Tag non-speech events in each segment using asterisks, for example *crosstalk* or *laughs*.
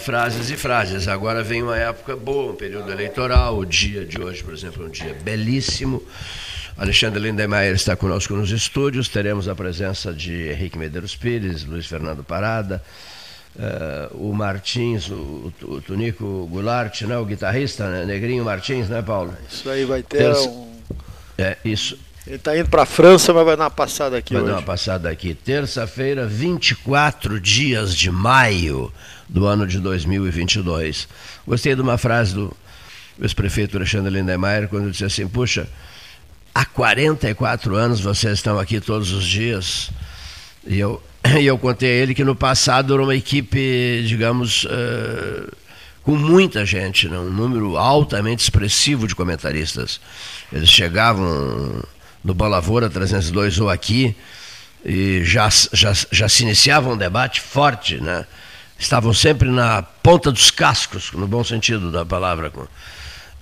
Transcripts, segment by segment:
Frases e frases. Agora vem uma época boa, um período eleitoral. O dia de hoje, por exemplo, é um dia belíssimo. Alexandre Lindemeyer está conosco nos estúdios. Teremos a presença de Henrique Medeiros Pires, Luiz Fernando Parada, uh, o Martins, o, o, Tunico Goulart, né, o guitarrista, né, Negrinho Martins, né, Paulo? Isso aí vai ter Terça... um. É, isso. Ele está indo para a França, mas vai dar uma passada aqui vai hoje. Vai dar uma passada aqui. Terça-feira, 24 dias de maio do ano de 2022. Gostei de uma frase do ex-prefeito Alexandre Lindemeyer, quando disse assim: Puxa, há 44 anos vocês estão aqui todos os dias. E eu, *clears throat* e eu contei a ele que no passado era uma equipe, digamos, uh, com muita gente, né? um número altamente expressivo de comentaristas. Eles chegavam no Bolavora 302 ou aqui e já, já, já se iniciava um debate forte, né? estavam sempre na ponta dos cascos, no bom sentido da palavra,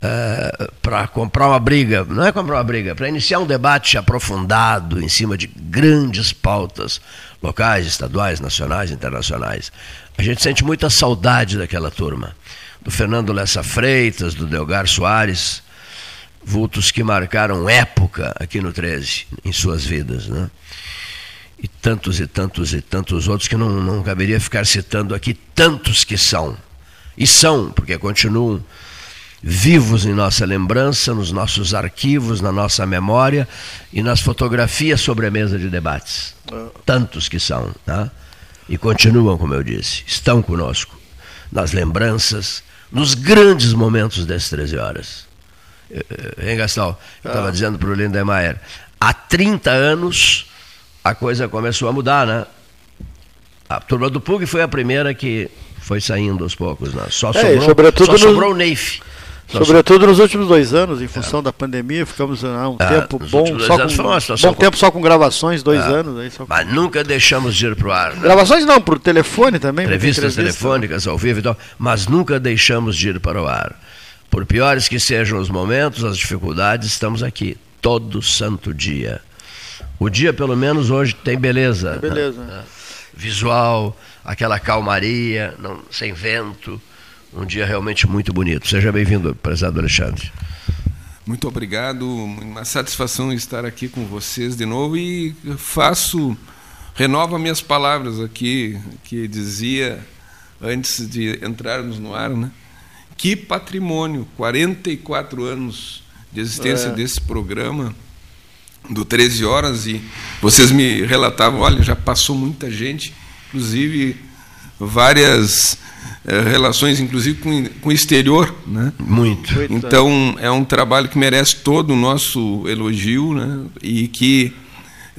é, para comprar uma briga, não é comprar uma briga, para iniciar um debate aprofundado em cima de grandes pautas locais, estaduais, nacionais, internacionais. A gente sente muita saudade daquela turma, do Fernando Lessa Freitas, do Delgar Soares, vultos que marcaram época aqui no 13, em suas vidas, né? e tantos e tantos e tantos outros que não, não caberia ficar citando aqui, tantos que são. E são, porque continuam vivos em nossa lembrança, nos nossos arquivos, na nossa memória e nas fotografias sobre a mesa de debates. Tantos que são. Tá? E continuam, como eu disse, estão conosco nas lembranças, nos grandes momentos das 13 horas. Eh, eh, hein, Gastão? Eu estava ah. dizendo para o Lindemeyer, há 30 anos a coisa começou a mudar, né? A turma do PUG foi a primeira que foi saindo aos poucos, né? Só é, sobrou, só sobrou o Neif. Sobretudo nos últimos dois anos, em função é. da pandemia, ficamos ah, um é, tempo bom, só com, bom tempo só com gravações, dois é. anos. Aí, com... Mas nunca deixamos de ir para o ar. Né? Gravações não, por telefone também. Entrevistas telefônicas ao vivo e tal, mas nunca deixamos de ir para o ar. Por piores que sejam os momentos, as dificuldades, estamos aqui todo santo dia. O dia, pelo menos, hoje tem beleza. Tem beleza. Né? Visual, aquela calmaria, não, sem vento. Um dia realmente muito bonito. Seja bem-vindo, prezado Alexandre. Muito obrigado, uma satisfação estar aqui com vocês de novo e faço, renovo minhas palavras aqui, que dizia antes de entrarmos no ar, né? Que patrimônio, 44 anos de existência é. desse programa do 13 horas e vocês me relatavam, olha, já passou muita gente, inclusive várias é, relações, inclusive com, com o exterior, né? Muito. Então é um trabalho que merece todo o nosso elogio, né? E que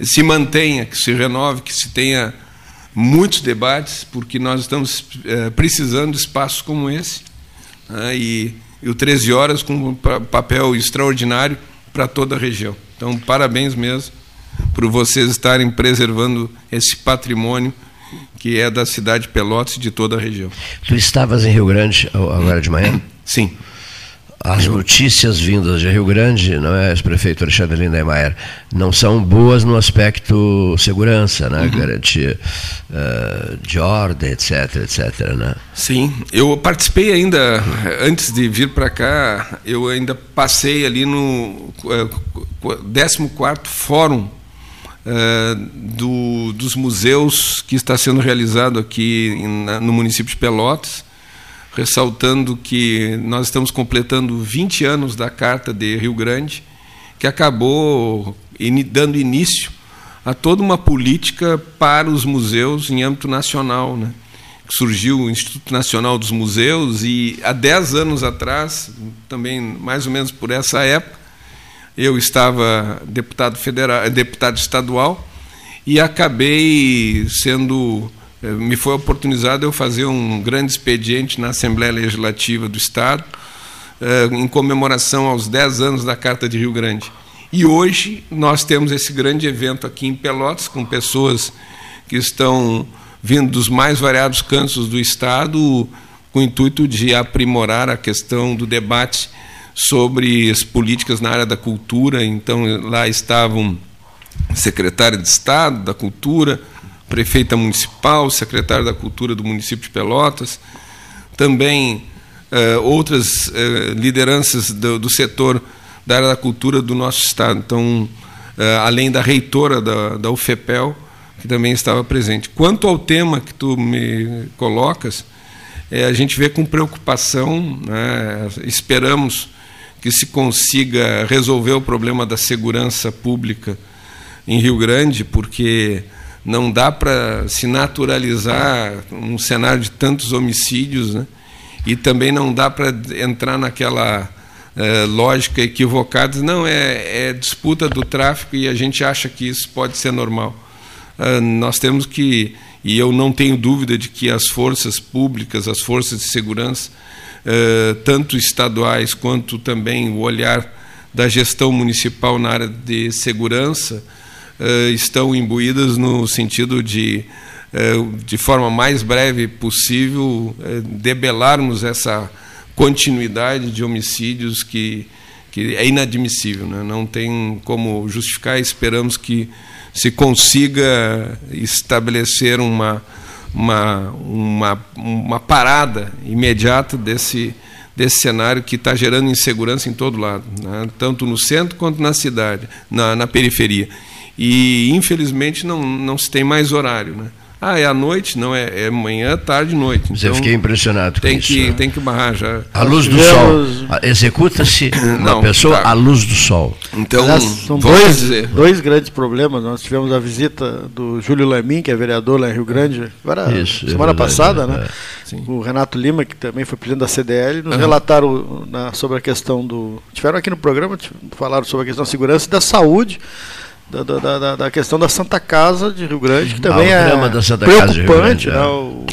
se mantenha, que se renove, que se tenha muitos debates, porque nós estamos é, precisando de espaços como esse, né? e, e o 13 horas com um papel extraordinário para toda a região. Então, parabéns mesmo por vocês estarem preservando esse patrimônio que é da cidade de Pelotas e de toda a região. Tu estavas em Rio Grande agora de manhã? Sim. As notícias vindas de Rio Grande, não é, ex-prefeito Alexandre Lindemeyer, não são boas no aspecto segurança, né? Uhum. garantia uh, de ordem, etc, etc, né? Sim, eu participei ainda, antes de vir para cá, eu ainda passei ali no uh, eh, 14º Fórum uh, do, dos museus que está sendo realizado aqui em, no município de Pelotas, ressaltando que nós estamos completando 20 anos da Carta de Rio Grande, que acabou dando início a toda uma política para os museus em âmbito nacional. Né? Surgiu o Instituto Nacional dos Museus e há 10 anos atrás, também mais ou menos por essa época, eu estava deputado federal, deputado estadual e acabei sendo me foi oportunizado eu fazer um grande expediente na Assembleia Legislativa do Estado, eh, em comemoração aos 10 anos da Carta de Rio Grande. E hoje nós temos esse grande evento aqui em Pelotas, com pessoas que estão vindo dos mais variados cantos do Estado, com o intuito de aprimorar a questão do debate sobre as políticas na área da cultura. Então, lá estavam secretário de Estado da Cultura, prefeita municipal, secretário da Cultura do município de Pelotas, também uh, outras uh, lideranças do, do, setor da área da cultura do nosso Estado. Então, uh, além da reitora da, da UFEPEL, que também estava presente. Quanto ao tema que tu me colocas, a gente vê com preocupação, né, esperamos que se consiga resolver o problema da segurança pública em Rio Grande, porque não dá para se naturalizar um cenário de tantos homicídios, né? e também não dá para entrar naquela é, lógica equivocada, não, é, é, disputa do tráfico e a gente acha que isso pode ser normal. É, nós temos que, e eu não tenho dúvida de que as forças públicas, as forças de segurança, é, tanto estaduais quanto também o olhar da gestão municipal na área de segurança, estão imbuídas no sentido de é, de forma mais breve possível, é, debelarmos essa continuidade de homicídios que, que é inadmissível. Né? Não tem como justificar, esperamos que se consiga estabelecer uma, uma, uma, uma parada imediata desse, desse cenário que está gerando insegurança em todo lado, né? tanto no centro quanto na cidade, na, na periferia. E, infelizmente, não, não se tem mais horário. Né? Ah, é à noite? Não, é, é manhã, tarde, noite. Você então, fiquei impressionado com tem isso. Que, né? Tem que barrar já. A luz do sol. Executa-se *coughs* uma pessoa tá. à luz do sol. Então, Aliás, são dois, dizer. dois grandes problemas. Nós tivemos a visita do Júlio Lamin, que é vereador lá em Rio Grande, agora, isso, é semana é verdade, passada, né? É. O Renato Lima, que também foi presidente da CDL, nos uhum. relataram na, sobre a questão do. Tiveram aqui no programa, falaram sobre a questão da segurança e da saúde da, da, da, da, questão da Santa Casa de Rio Grande, que também ah, é da Santa preocupante. Grande, né? É. O,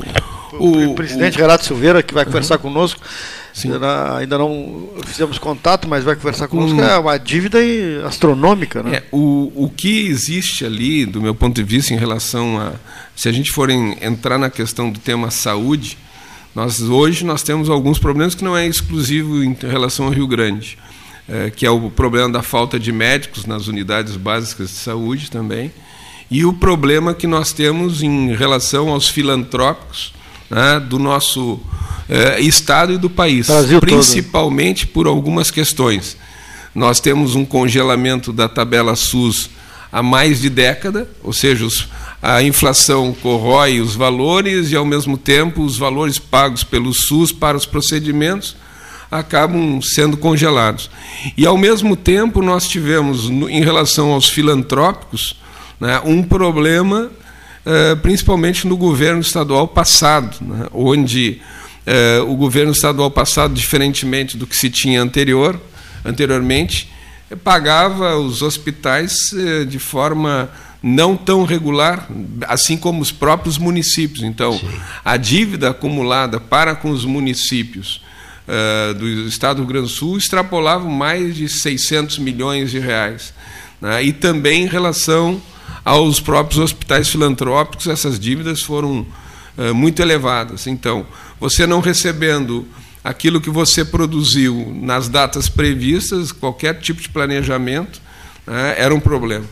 o, o, presidente o, Renato Silveira, que vai uhum. conversar conosco, ainda, ainda não fizemos contato, mas vai conversar conosco, é uma dívida astronômica. Né? É, o, o que existe ali, do meu ponto de vista, em relação a. Se a gente for em, entrar na questão do tema saúde, nós hoje nós temos alguns problemas que não é exclusivo em relação ao Rio Grande que é o problema da falta de médicos nas unidades básicas de saúde também, e o problema que nós temos em relação aos filantrópicos né, do nosso é, Estado e do país, Brasil principalmente todo. por algumas questões. Nós temos um congelamento da tabela SUS há mais de década, ou seja, os, a inflação corrói os valores e, ao mesmo tempo, os valores pagos pelo SUS para os procedimentos acabam sendo congelados. E, ao mesmo tempo, nós tivemos, em relação aos filantrópicos, né, um problema, eh, principalmente no governo estadual passado, né, onde eh, o governo estadual passado, diferentemente do que se tinha anterior, anteriormente, pagava os hospitais eh, de forma não tão regular, assim como os próprios municípios. Então, Sim. a dívida acumulada para com os municípios uh, do Estado do Rio Grande do Sul extrapolavam mais de 600 milhões de reais. Né? E também em relação aos próprios hospitais filantrópicos, essas dívidas foram uh, muito elevadas. Então, você não recebendo aquilo que você produziu nas datas previstas, qualquer tipo de planejamento, né, era um problema.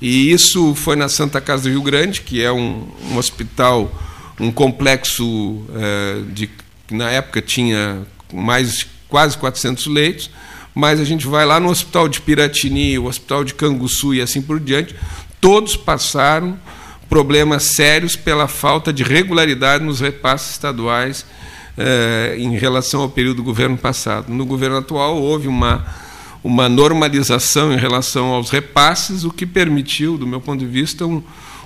E isso foi na Santa Casa do Rio Grande, que é um, um hospital, um complexo uh, de que na época tinha mais quase 400 leitos, mas a gente vai lá no Hospital de Piratini, o Hospital de Canguçu e assim por diante, todos passaram problemas sérios pela falta de regularidade nos repasses estaduais eh, em relação ao período do governo passado. No governo atual houve uma, uma normalização em relação aos repasses, o que permitiu, do meu ponto de vista, um,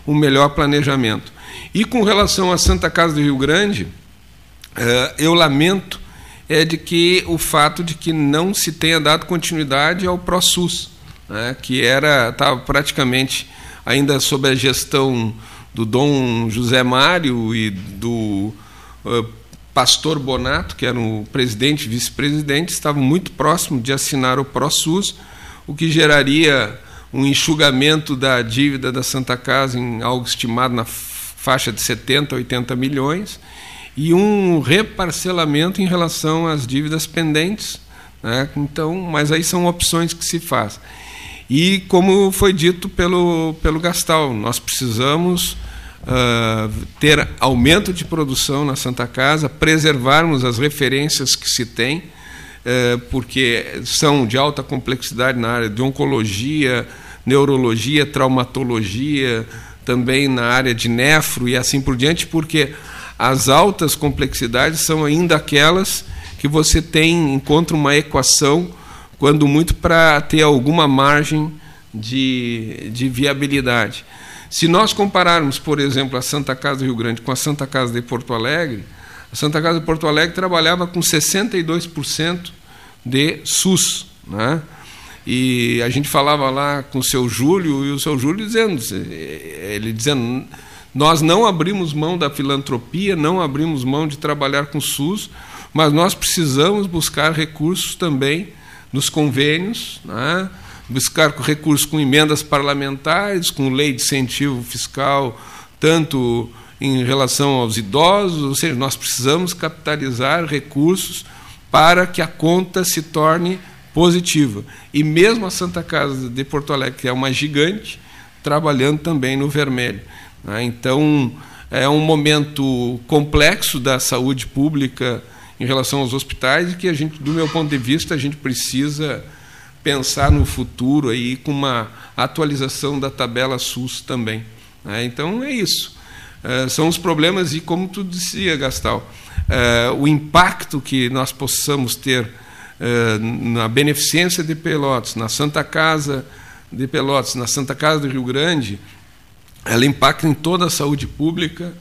um melhor planejamento. E com relação à Santa Casa do Rio Grande, eh, eu lamento é de que o fato de que não se tenha dado continuidade ao ProSUS, né, que era estava praticamente ainda sob a gestão do Dom José Mário e do uh, Pastor Bonato, que era o presidente e vice-presidente, estavam muito próximos de assinar o ProSUS, o que geraria um enxugamento da dívida da Santa Casa em algo estimado na faixa de 70, 80 milhões, e um reparcelamento em relação às dívidas pendentes. Né? Então, mas aí são opções que se faz. E como foi dito pelo, pelo Gastal, nós precisamos uh, ter aumento de produção na Santa Casa, preservarmos as referências que se tem, uh, porque são de alta complexidade na área de oncologia, neurologia, traumatologia, também na área de nefro e assim por diante, porque as altas complexidades são ainda aquelas que você tem encontra uma equação quando muito para ter alguma margem de, de viabilidade. Se nós compararmos, por exemplo, a Santa Casa do Rio Grande com a Santa Casa de Porto Alegre, a Santa Casa de Porto Alegre trabalhava com 62% de SUS. Né? E a gente falava lá com o seu Júlio, e o seu Júlio dizendo, ele dizendo, nós não abrimos mão da filantropia, não abrimos mão de trabalhar com o SUS, mas nós precisamos buscar recursos também nos convênios, né? buscar recursos com emendas parlamentares, com lei de incentivo fiscal, tanto em relação aos idosos, ou seja, nós precisamos capitalizar recursos para que a conta se torne positiva. E mesmo a Santa Casa de Porto Alegre, que é uma gigante, trabalhando também no vermelho. Né? Então, é um momento complexo da saúde pública em relação aos hospitais e que a gente, do meu ponto de vista, a gente precisa pensar no futuro aí com uma atualização da tabela SUS também. Né? Então é isso. É, são os problemas e como tu dizia, Gastal, é, o impacto que nós possamos ter é, na beneficência de Pelotas, na Santa Casa de Pelotas, na Santa Casa do Rio Grande, ela impacta em toda a saúde pública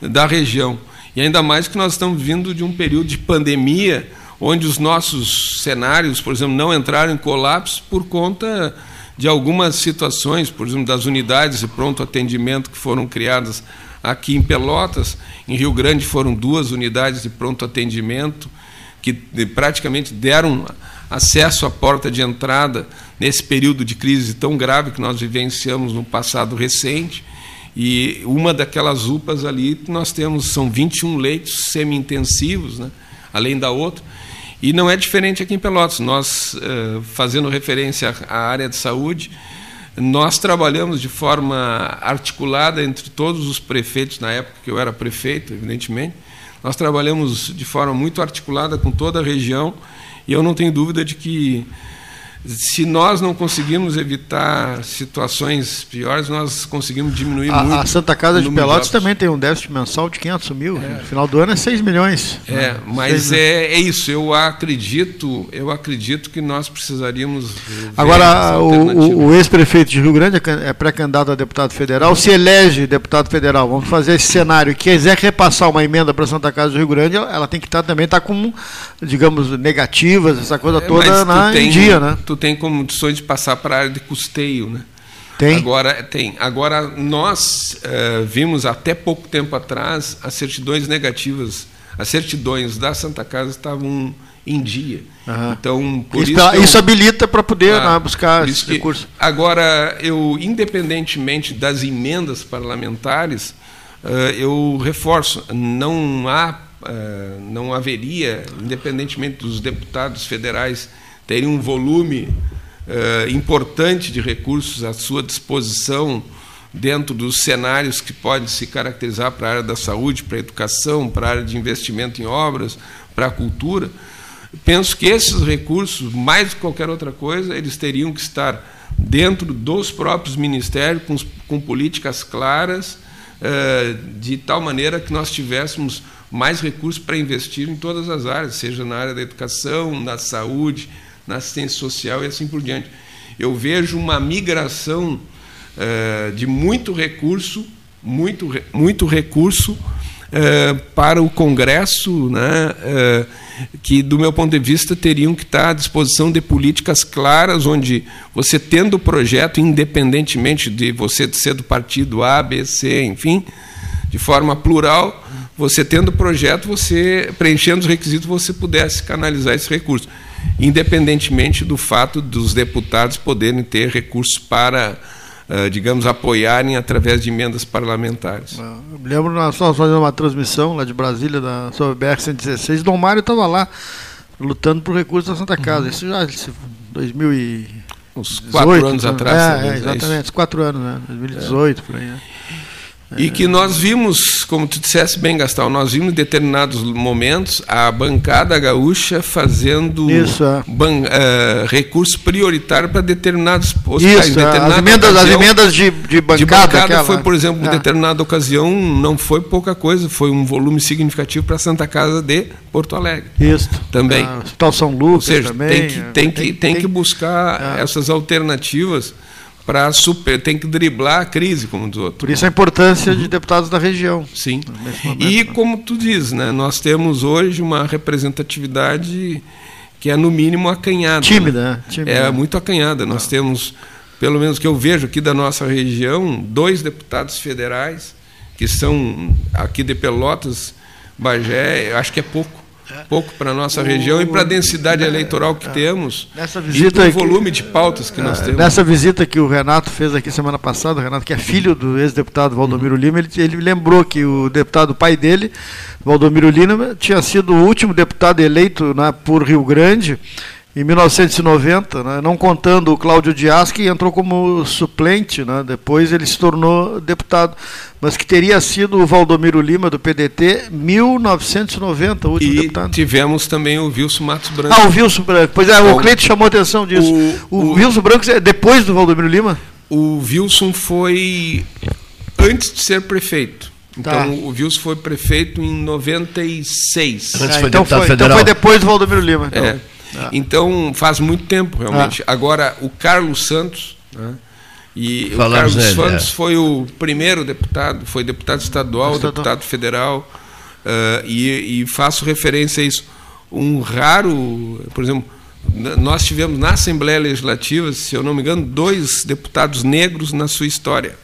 da região. E ainda mais que nós estamos vindo de um período de pandemia onde os nossos cenários, por exemplo, não entraram em colapso por conta de algumas situações, por exemplo, das unidades de pronto atendimento que foram criadas aqui em Pelotas, em Rio Grande foram duas unidades de pronto atendimento que praticamente deram acesso à porta de entrada nesse período de crise tão grave que nós vivenciamos no passado recente. E uma daquelas UPAs ali, nós temos, são 21 leitos semi-intensivos, né? além da outra, e não é diferente aqui em Pelotas. Nós, eh, fazendo referência à área de saúde, nós trabalhamos de forma articulada entre todos os prefeitos, na época que eu era prefeito, evidentemente, nós trabalhamos de forma muito articulada com toda a região, e eu não tenho dúvida de que se nós não conseguimos evitar situações piores, nós conseguimos diminuir a, muito. A Santa Casa de Pelotas também tem um déficit mensal de 500 mil. É. No final do ano é 6 milhões. É, mas é, é, isso. Eu acredito, eu acredito que nós precisaríamos. Agora, o, o ex-prefeito de Rio Grande é, é pré-candidato a deputado federal, se elege deputado federal. Vamos fazer esse cenário. Quiser repassar uma emenda para a Santa Casa do Rio Grande, ela tem que estar também estar com, digamos, negativas, essa coisa é, toda na, tem, em dia, né? Tu tem condições de passar para a área de custeio, né? Tem. Agora tem. Agora nós uh, vimos até pouco tempo atrás as certidões negativas, as certidões da Santa Casa estavam em dia. Uhum. Então por isso, isso, isso habilita para poder ah, né, buscar esse recurso. Agora eu, independentemente das emendas parlamentares, uh, eu reforço, não há, uh, não haveria, independentemente dos deputados federais terem um volume uh, importante de recursos à sua disposição dentro dos cenários que podem se caracterizar para a área da saúde, para a educação, para a área de investimento em obras, para a cultura. Penso que esses recursos, mais do que qualquer outra coisa, eles teriam que estar dentro dos próprios ministérios, com, com políticas claras, uh, de tal maneira que nós tivéssemos mais recursos para investir em todas as áreas, seja na área da educação, na saúde, na assistência social e assim por diante. Eu vejo uma migração eh, de muito recurso, muito, muito recurso eh, para o Congresso, né, eh, que, do meu ponto de vista, teriam que estar à disposição de políticas claras, onde você, tendo o projeto, independentemente de você ser do partido A, B, C, enfim, de forma plural, você tendo o projeto, você preenchendo os requisitos, você pudesse canalizar esse recurso independentemente do fato dos deputados poderem ter recursos para, uh, digamos, apoiarem através de emendas parlamentares. Ah, eu me lembro, nós estávamos fazendo uma transmissão lá de Brasília, da, sobre BR-116, Dom Mário estava lá, lutando por recursos da Santa Casa. Uhum. Isso já em 2000 e... Uns quatro anos né? atrás. É, é exatamente, é quatro anos, né? 2018, é. por aí. Né? E que nós vimos, como tu disseste bem, Gastão, nós vimos em determinados momentos a bancada gaúcha fazendo Isso, é. ban, uh, recurso prioritário para determinados hospitais. Isso, as emendas, ocasião, as emendas de, de bancada. De bancada foi, por exemplo, em é. determinada ocasião, não foi pouca coisa, foi um volume significativo para a Santa Casa de Porto Alegre. Isso. Também. Ah, Hospital São Lucas Ou seja, também. Tem que, tem, que, tem, tem que buscar é. essas alternativas para super, tem que driblar a crise, como do outro. Por isso a importância uhum. de deputados da região. Sim. Momento, e né? como tu diz, né, nós temos hoje uma representatividade que é no mínimo acanhada. Tímida, né? Tímida. É muito acanhada. Nós Não. temos, pelo menos que eu vejo aqui da nossa região, dois deputados federais que são aqui de Pelotas, Bagé, acho que é pouco pouco para a nossa o, região e para a densidade eleitoral que temos nessa visita e o volume de pautas que nós é, temos. Nessa visita que o Renato fez aqui semana passada, o Renato, que é filho do ex-deputado Valdomiro uhum. Lima, ele, ele lembrou que o deputado, o pai dele, Valdomiro Lima, tinha sido o último deputado eleito né, por Rio Grande em 1990, né, não contando o Cláudio Dias, que entrou como suplente, né, depois ele se tornou deputado, mas que teria sido o Valdomiro Lima, do PDT, 1990, o último e deputado. tivemos também o Wilson Matos Branco. Ah, o Wilson Branco. Pois é, o, o Cleito chamou a atenção disso. O, o, o Wilson Branco é depois do Valdomiro Lima? O Wilson foi antes de ser prefeito. Então, tá. o Wilson foi prefeito em 96. Antes ah, foi então, foi, então foi depois do Valdomiro Lima. Então. É. Ah. Então faz muito tempo realmente. Ah. Agora o Carlos Santos, né? e Falamos o Carlos nele, Santos é. foi o primeiro deputado, foi deputado estadual, estadual. deputado federal, uh, e, e faço referência a isso. Um raro, por exemplo, nós tivemos na Assembleia Legislativa, se eu não me engano, dois deputados negros na sua história.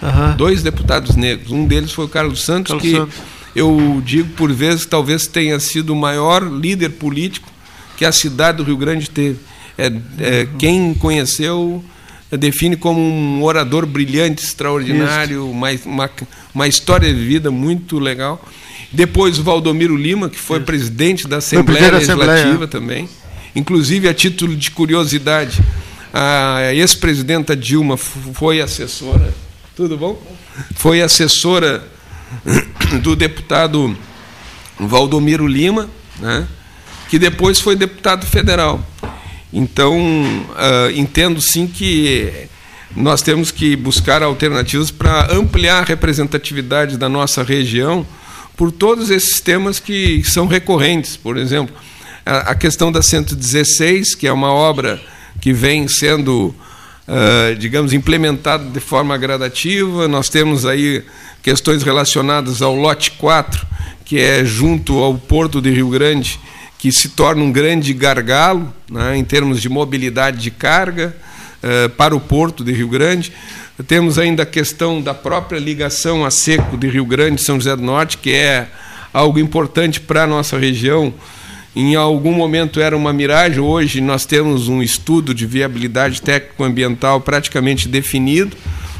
Uhum. Dois deputados negros. Um deles foi o Carlos Santos, Carlos que Santos. eu digo por vezes talvez tenha sido o maior líder político que a cidade do Rio Grande teve. É, é, quem conheceu define como um orador brilhante, extraordinário, uma, uma, uma, história de vida muito legal. Depois o Valdomiro Lima, que foi Isso. presidente da Assembleia Legislativa Assembleia. também. Inclusive, a título de curiosidade, a ex-presidenta Dilma foi assessora. Tudo bom? Foi assessora *coughs* do deputado Valdomiro Lima, né? Que depois foi deputado federal. Então, uh, entendo sim que nós temos que buscar alternativas para ampliar a representatividade da nossa região por todos esses temas que são recorrentes. Por exemplo, a, questão da 116, que é uma obra que vem sendo, uh, digamos, implementada de forma gradativa. Nós temos aí questões relacionadas ao lote 4, que é junto ao Porto de Rio Grande, que se torna um grande gargalo né, em termos de mobilidade de carga uh, para o porto de Rio Grande. Temos ainda a questão da própria ligação a seco de Rio Grande São José do Norte, que é algo importante para a nossa região. Em algum momento era uma miragem, hoje nós temos um estudo de viabilidade técnico-ambiental praticamente definido,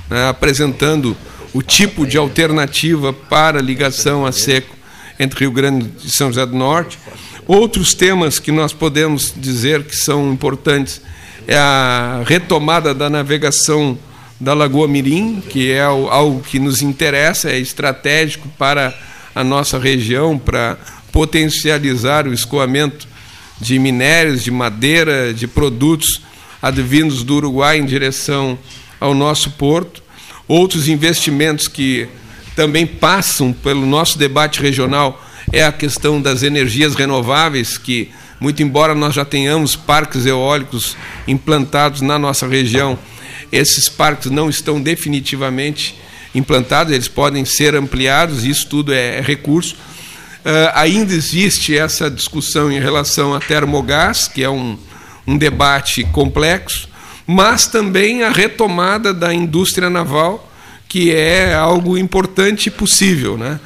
né, apresentando o tipo de alternativa para ligação a seco entre Rio Grande e São José do Norte. Outros temas que nós podemos dizer que são importantes é a retomada da navegação da Lagoa Mirim, que é algo que nos interessa, é estratégico para a nossa região, para potencializar o escoamento de minérios, de madeira, de produtos advindos do Uruguai em direção ao nosso porto. Outros investimentos que também passam pelo nosso debate regional é a questão das energias renováveis, que, muito embora nós já tenhamos parques eólicos implantados na nossa região, esses parques não estão definitivamente implantados, eles podem ser ampliados, isso tudo é, recurso. Uh, ainda existe essa discussão em relação a termogás, que é um, um debate complexo, mas também a retomada da indústria naval, que é algo importante e possível. Né?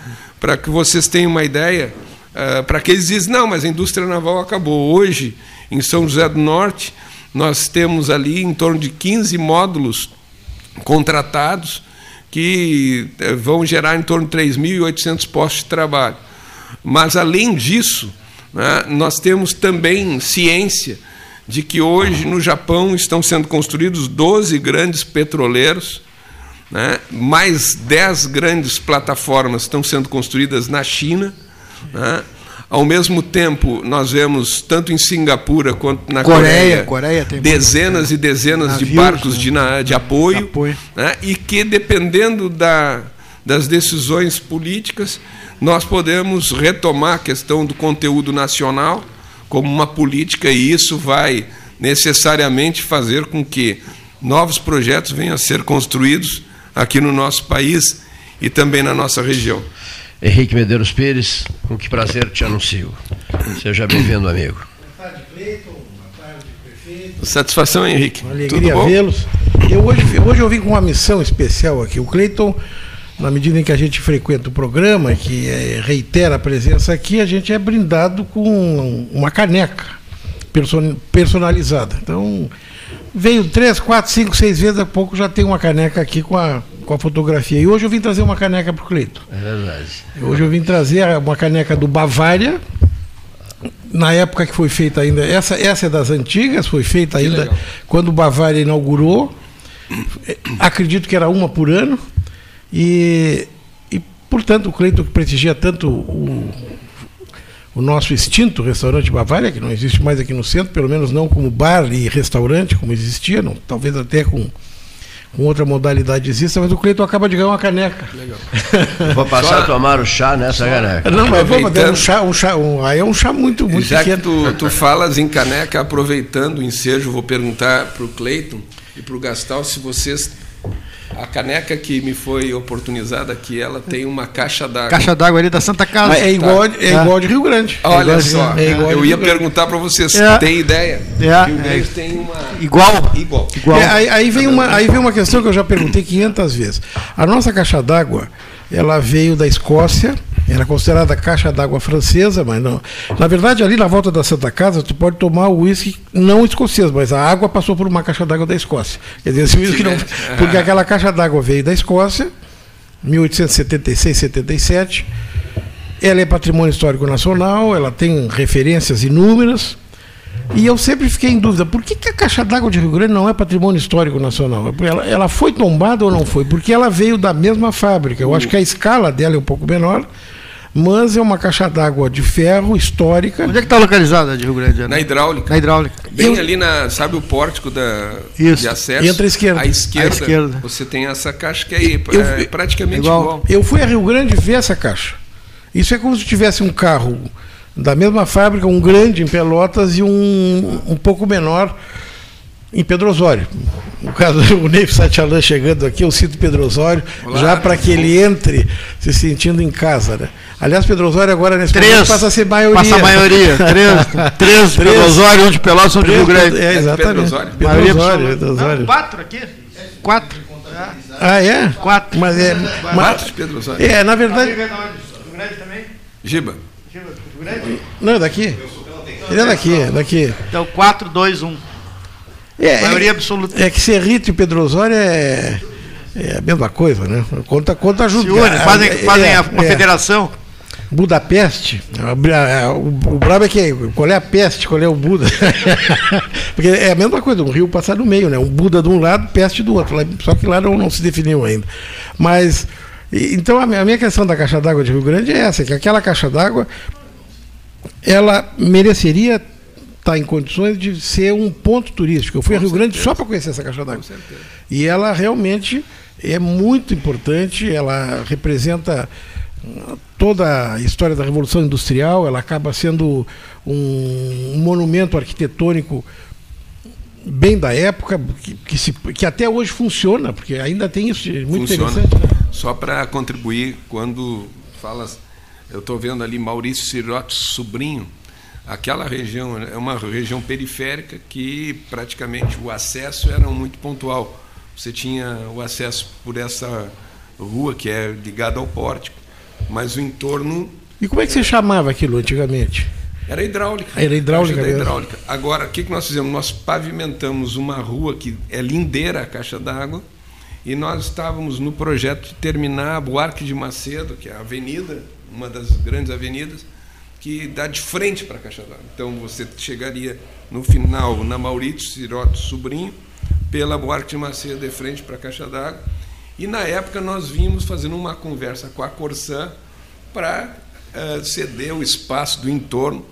Para que vocês tenham uma ideia, uh, para que eles dizem, não, mas a indústria naval acabou. Hoje, em São José do Norte, nós temos ali em torno de 15 módulos contratados que eh, vão gerar em torno de 3.800 postos de trabalho. Mas, além disso, né, nós temos também ciência de que hoje no Japão estão sendo construídos 12 grandes petroleiros Né? Mais 10 grandes plataformas estão sendo construídas na China. Né? Ao mesmo tempo, nós vemos, tanto em Singapura quanto na Coreia, Coreia, Coreia dezenas e dezenas navios, de barcos né? de, na, de apoio, de apoio. Né? e que, dependendo da, das decisões políticas, nós podemos retomar a questão do conteúdo nacional como uma política, e isso vai necessariamente fazer com que novos projetos venham a ser construídos aqui no nosso país e também na nossa região. Henrique Medeiros Pires, com que prazer te anuncio. Seja bem-vindo, amigo. Boa tarde, Cleiton. Boa tarde, prefeito. Satisfação, Henrique. Uma alegria vê-los. Eu hoje, hoje eu vim com uma missão especial aqui. O Cleiton, na medida em que a gente frequenta o programa, que é, reitera a presença aqui, a gente é brindado com uma caneca personalizada. Então, veio três, quatro, cinco, seis vezes, a pouco já tem uma caneca aqui com a com a fotografia. E hoje eu vim trazer uma caneca para o Cleito. É verdade. Hoje eu vim trazer uma caneca do Bavária, na época que foi feita ainda. Essa, essa é das antigas, foi feita ainda quando o Bavária inaugurou. Acredito que era uma por ano. E, e portanto, o Cleiton que prestigia tanto o, o nosso extinto restaurante Bavária, que não existe mais aqui no centro, pelo menos não como bar e restaurante, como existia, não, talvez até com com outra modalidade exista, mas o Cleiton acaba de ganhar uma caneca. Legal. Vou passar Só... a tomar o chá nessa caneca. Não, mas vamos dar um chá, um chá um, aí é um chá muito, muito Já pequeno. que tu, tu falas em caneca, aproveitando o ensejo, vou perguntar para o Cleiton e para o Gastal se vocês a caneca que me foi oportunizada aqui, ela tem uma caixa d'água. Caixa d'água ali da Santa Casa. é igual, tá. é igual de Rio Grande. Olha é só, é eu ia perguntar para vocês, é. tem ideia? É. Rio Grande é. tem uma... Igual? Igual. igual. É, aí, aí, vem uma, aí vem uma questão que eu já perguntei 500 vezes. A nossa caixa d'água, ela veio da Escócia, era considerada caixa d'água francesa, mas não. Na verdade, ali na volta da Santa Casa, tu pode tomar o uísque não escocês, mas a água passou por uma caixa d'água da Escócia. Quer dizer, esse uísque não. Porque aquela caixa d'água veio da Escócia, 1876, 77. Ela é patrimônio histórico nacional, ela tem referências inúmeras. E eu sempre fiquei em dúvida, por que, que a caixa d'água de Rio Grande não é patrimônio histórico nacional? Ela, ela foi tombada ou não foi? Porque ela veio da mesma fábrica. Eu acho que a escala dela é um pouco menor, mas é uma caixa d'água de ferro histórica. Onde é que está localizada de Rio Grande? Né? Na hidráulica. Na hidráulica. Bem eu... ali na, sabe o pórtico da, Isso. de acesso? Entra à esquerda. À esquerda, à esquerda. Você tem essa caixa que é, eu, é praticamente igual. igual. Eu fui a Rio Grande ver essa caixa. Isso é como se tivesse um carro da mesma fábrica, um grande em Pelotas e um um pouco menor em Pedro Osório. No caso do *laughs* Neif Satialan chegando aqui, eu cito Pedro Osório, Olá, já para que ele entre se sentindo em casa. Né? Aliás, Pedro Osório agora nesse três, momento passa a ser maioria. Passa a maioria. *laughs* três, três, três Pedro Osório, um de Pelotas, um de Rio Grande. É, exatamente. Pedro Osório. Pedro Osório. Osório, Pedro Osório. Não, quatro aqui. Quatro. Ah, é? Quatro. Mas é. Quatro de Pedro Osório. É, na verdade. Rio Grande também? Giba. Não, é daqui. Ele é daqui, é daqui. Então, 4, 2, 1. É, maioria absoluta. É que Serrito e Pedro Osório é, é a mesma coisa, né? Conta, conta junto. Se une, fazem, é, fazem é, uma é. federação. Budapeste, o, o brabo é que qual é a peste, qual é o Buda? *laughs* Porque é a mesma coisa, um rio passar no meio, né? Um Buda de um lado, peste do outro. Só que lá não, não se definiu ainda. Mas então a minha questão da caixa d'água de Rio Grande é essa, que aquela caixa d'água ela mereceria estar em condições de ser um ponto turístico. Eu fui Com a Rio certeza. Grande só para conhecer essa caixa d'água. E ela realmente é muito importante, ela representa toda a história da Revolução Industrial, ela acaba sendo um, monumento arquitetônico bem da época, que, que, se, que, até hoje funciona, porque ainda tem isso muito funciona. interessante. Né? Só para contribuir, quando falas, eu estou vendo ali Maurício Sirotti, sobrinho, aquela região é uma região periférica que praticamente o acesso era muito pontual. Você tinha o acesso por essa rua que é ligada ao pórtico, mas o entorno. E como é que você chamava aquilo antigamente? Era hidráulica. Era hidráulica, mesmo. hidráulica. Agora, o que nós fizemos? Nós pavimentamos uma rua que é lindeira a caixa d'água e nós estávamos no projeto de terminar a Buarque de Macedo, que é a avenida, uma das grandes avenidas, que dá de frente para a caixa d'água. Então você chegaria no final na Maurício Siroto Sobrinho, pela Buarque Macedo de frente para a caixa d'água, E na época nós vimos fazendo uma conversa com a Corsã para uh, ceder o espaço do entorno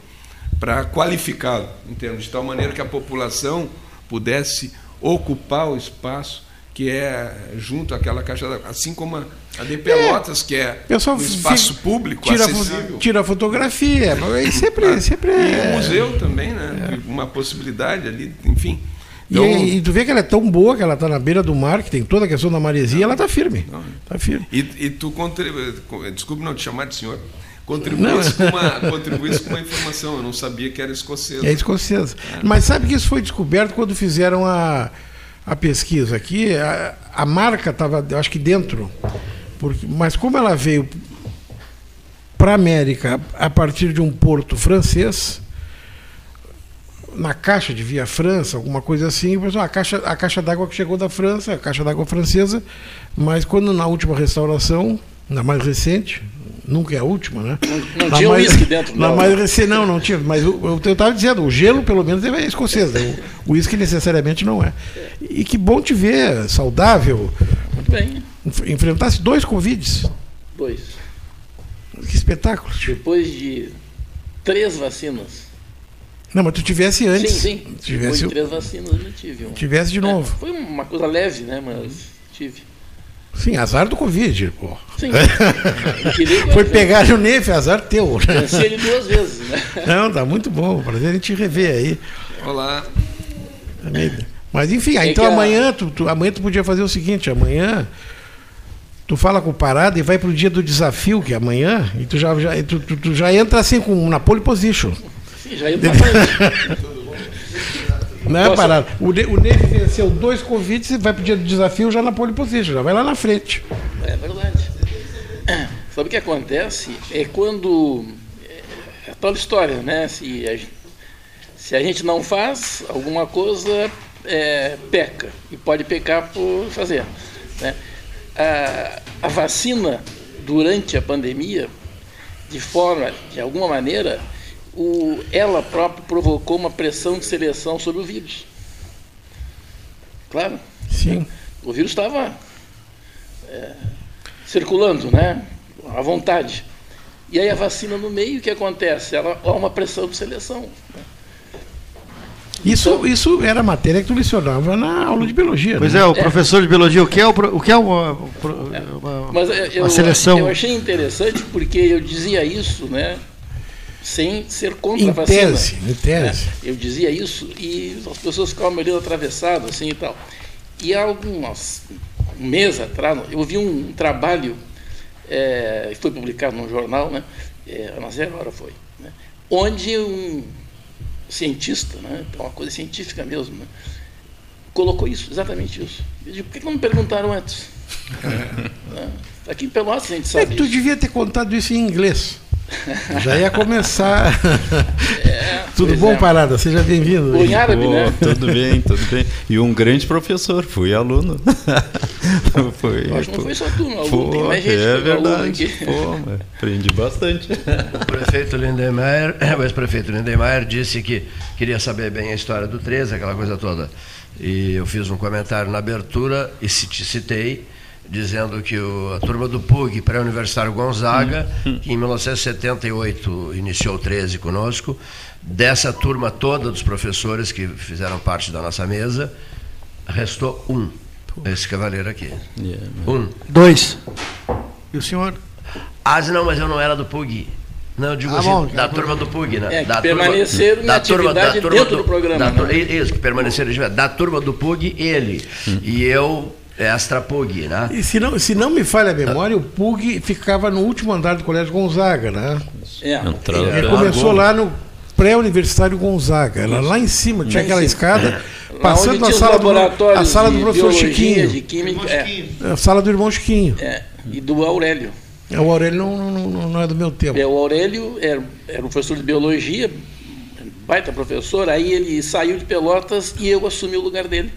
para qualificá-lo, de tal maneira que a população pudesse ocupar o espaço que é junto àquela caixa d'água, assim como a, a de Pelotas, é, que é um espaço fica, público, tira acessível. Tira fotografia, mas sempre, ah, sempre E é, o museu também, né? É. Uma possibilidade ali, enfim. Então, e, e, tu vê que ela é tão boa que ela está na beira do mar, que tem toda a questão da maresia, não, ela está firme. Não, tá firme. E, e tu contribui, desculpe não te chamar de senhor, contribuísse com, uma, contribuísse com uma informação. Eu não sabia que era escocesa. É escocesa. É. Mas sabe que isso foi descoberto quando fizeram a, a pesquisa aqui? A, a marca estava, acho que dentro. Porque, mas como ela veio para a América a partir de um porto francês, na caixa de Via França, alguma coisa assim, a caixa, a caixa d'água que chegou da França, a caixa d'água francesa, mas quando na última restauração, na mais recente, nunca é a última, né? Não, não tinha uísque dentro, não. Na mais recente, não, não tinha. Mas eu estava dizendo, o gelo pelo menos é escocês, né? o uísque necessariamente não é. E que bom te ver, saudável. Muito bem. Enfrentasse dois Covids. Dois. Que espetáculo. Depois de três vacinas. Não, mas tu tivesse antes. Sim, sim. Tivesse... Depois de três vacinas eu tive. Um. Tivesse de é, novo. É, foi uma coisa leve, né? Mas tive. Sim, azar do Covid, pô. Sim. *laughs* Foi pegar o neve, azar teu. Pensei ele duas vezes, né? *laughs* Não, tá muito bom. Prazer a gente rever aí. Olá. Mas enfim, é então amanhã, tu, tu, amanhã tu podia fazer o seguinte, amanhã tu fala com o Parada e vai pro dia do desafio, que é amanhã, e tu já, já, tu, tu, tu já entra assim com na pole position. Sim, já entra *laughs* Não é parada. O, o Neve venceu dois convites e vai pro dia do desafio já na pole position, já vai lá na frente. É verdade. *clears throat* Sabe o que acontece? É quando. É a tal história, né? Se a, se a gente não faz alguma coisa, é, peca. E pode pecar por fazer. Né? A, a vacina, durante a pandemia, de forma, de alguma maneira, o, ela própria provocou uma pressão de seleção sobre o vírus. Claro. Sim. O vírus estava é, circulando, né? À vontade. E aí a vacina no meio, o que acontece? Ela há uma pressão de seleção. Né? Isso, então, isso era matéria que tu lecionava na aula de biologia. Pois né? é, o é. professor de biologia, o que é, o, o que é uma, uma, Mas eu, uma seleção? Eu achei interessante porque eu dizia isso, né? sem ser contra em a vacina. Tese, em tese. É, eu dizia isso e as pessoas ficavam me olhando atravessado assim e tal. E há alguns um mês atrás, eu vi um, trabalho é, foi publicado num jornal, né? É, na zero hora foi, né? onde um cientista, né? É uma coisa científica mesmo, né? colocou isso, exatamente isso. Eu digo, por que não me perguntaram antes? *laughs* É. Aqui em Pelotas a gente sabe. É tu devia ter contado isso em inglês. Já ia começar. *laughs* É, tudo bom, é. Parada? Seja bem-vindo. Em árabe, né? Tudo bem, tudo bem. E um grande professor, fui aluno. *laughs* foi, acho que não foi só tu, não. Pô, tem mais gente é verdade. Pô, aprendi bastante. *laughs* O prefeito Lindemeyer, *coughs* o ex-prefeito Lindemeyer disse que queria saber bem a história do 13, aquela coisa toda. E eu fiz um comentário na abertura e citei dizendo que o, a turma do PUG, pré-universitário Gonzaga, hum. que em 1978 iniciou o 13 conosco, dessa turma toda dos professores que fizeram parte da nossa mesa, restou um, esse cavaleiro aqui. Yeah, um. Dois. E o senhor? Ah, não, mas eu não era do PUG. Não, eu digo ah, assim, bom, da turma do PUG, né? É, da permaneceram turma, da turma, da turma dentro do, do programa. Da, né? Isso, que permaneceram da turma do PUG, ele. Hum. E eu Extra PUG, né? E se não, se não me falha a memória, o PUG ficava no último andar do Colégio Gonzaga, né? É. Ele começou lá no pré-universitário Gonzaga, lá, lá em cima, tinha aquela escada, passando a sala, do, a sala do professor Chiquinho. De química, é. A sala do irmão Chiquinho. É. E do Aurélio. É, o Aurélio não, não, não, é do meu tempo. É, o Aurélio era, era um professor de biologia, baita professor, aí ele saiu de Pelotas e eu assumi o lugar dele.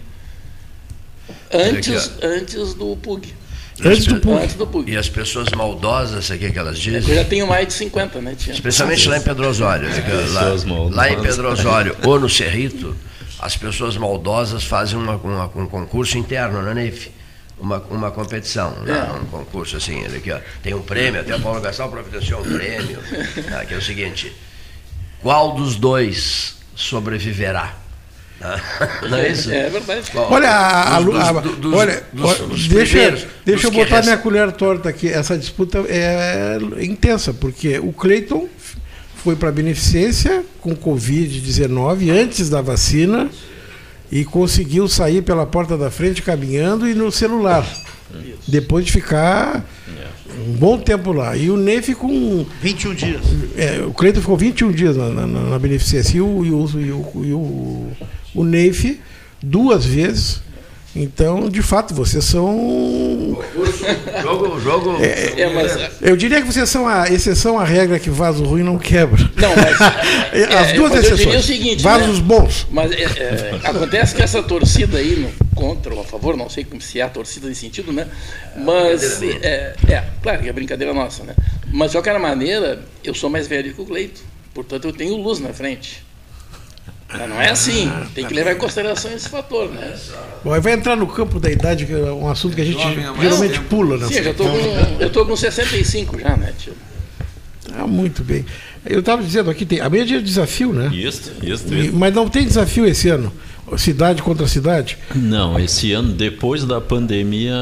Antes, antes do PUG. Antes do, PUG. antes do PUG. E as pessoas maldosas, o que, que elas dizem? Eu já tenho mais de 50, né, Tia? Especialmente lá em Pedro Osório. É, lá, lá, em Pedro Osório ou no Cerrito, as pessoas maldosas fazem uma, uma, um concurso interno na NEF. uma, uma competição, né? um concurso assim, aqui, ó, tem um prêmio, até a Paulo Gastal providenciou um prêmio, *laughs* né? que é o seguinte, qual dos dois sobreviverá? Não é isso? É, verdade. olha, a, dos, a, dos, olha, dos, deixa, deixa eu botar minha colher torta aqui. Essa disputa é intensa, porque o Cleiton foi para a beneficência com Covid-19 antes da vacina e conseguiu sair pela porta da frente caminhando e no celular. Isso. Depois de ficar um bom tempo lá. E o Ney ficou. Um, 21 dias. É, o Cleiton ficou 21 dias na, na, na beneficência. E o, e o, e o, e o, o Neif duas vezes. Então, de fato, vocês são. Jogo, jogo. É, é, mas... Eu diria que vocês são a exceção à regra que vaso ruim não quebra. Não, mas. *laughs* As é, duas exceções. O seguinte, vasos né? bons. Mas é, é, acontece que essa torcida aí, no, contra ou a favor, não sei se é a torcida nesse sentido, né? Mas. É, é, claro que é brincadeira nossa, né? Mas, de qualquer maneira, eu sou mais velho que o Cleito. Portanto, eu tenho luz na frente. Mas não é assim. Tem que levar em consideração esse fator, né? Bom, vai entrar no campo da idade, que é um assunto que a gente geralmente pula. Né? Sim, eu estou com, eu tô com 65 já, né, tio? Ah, muito bem. Eu estava dizendo aqui, tem, a meia dia é desafio, né? Isso, isso, isso. Mas não tem desafio esse ano? Cidade contra cidade? Não, esse ano, depois da pandemia,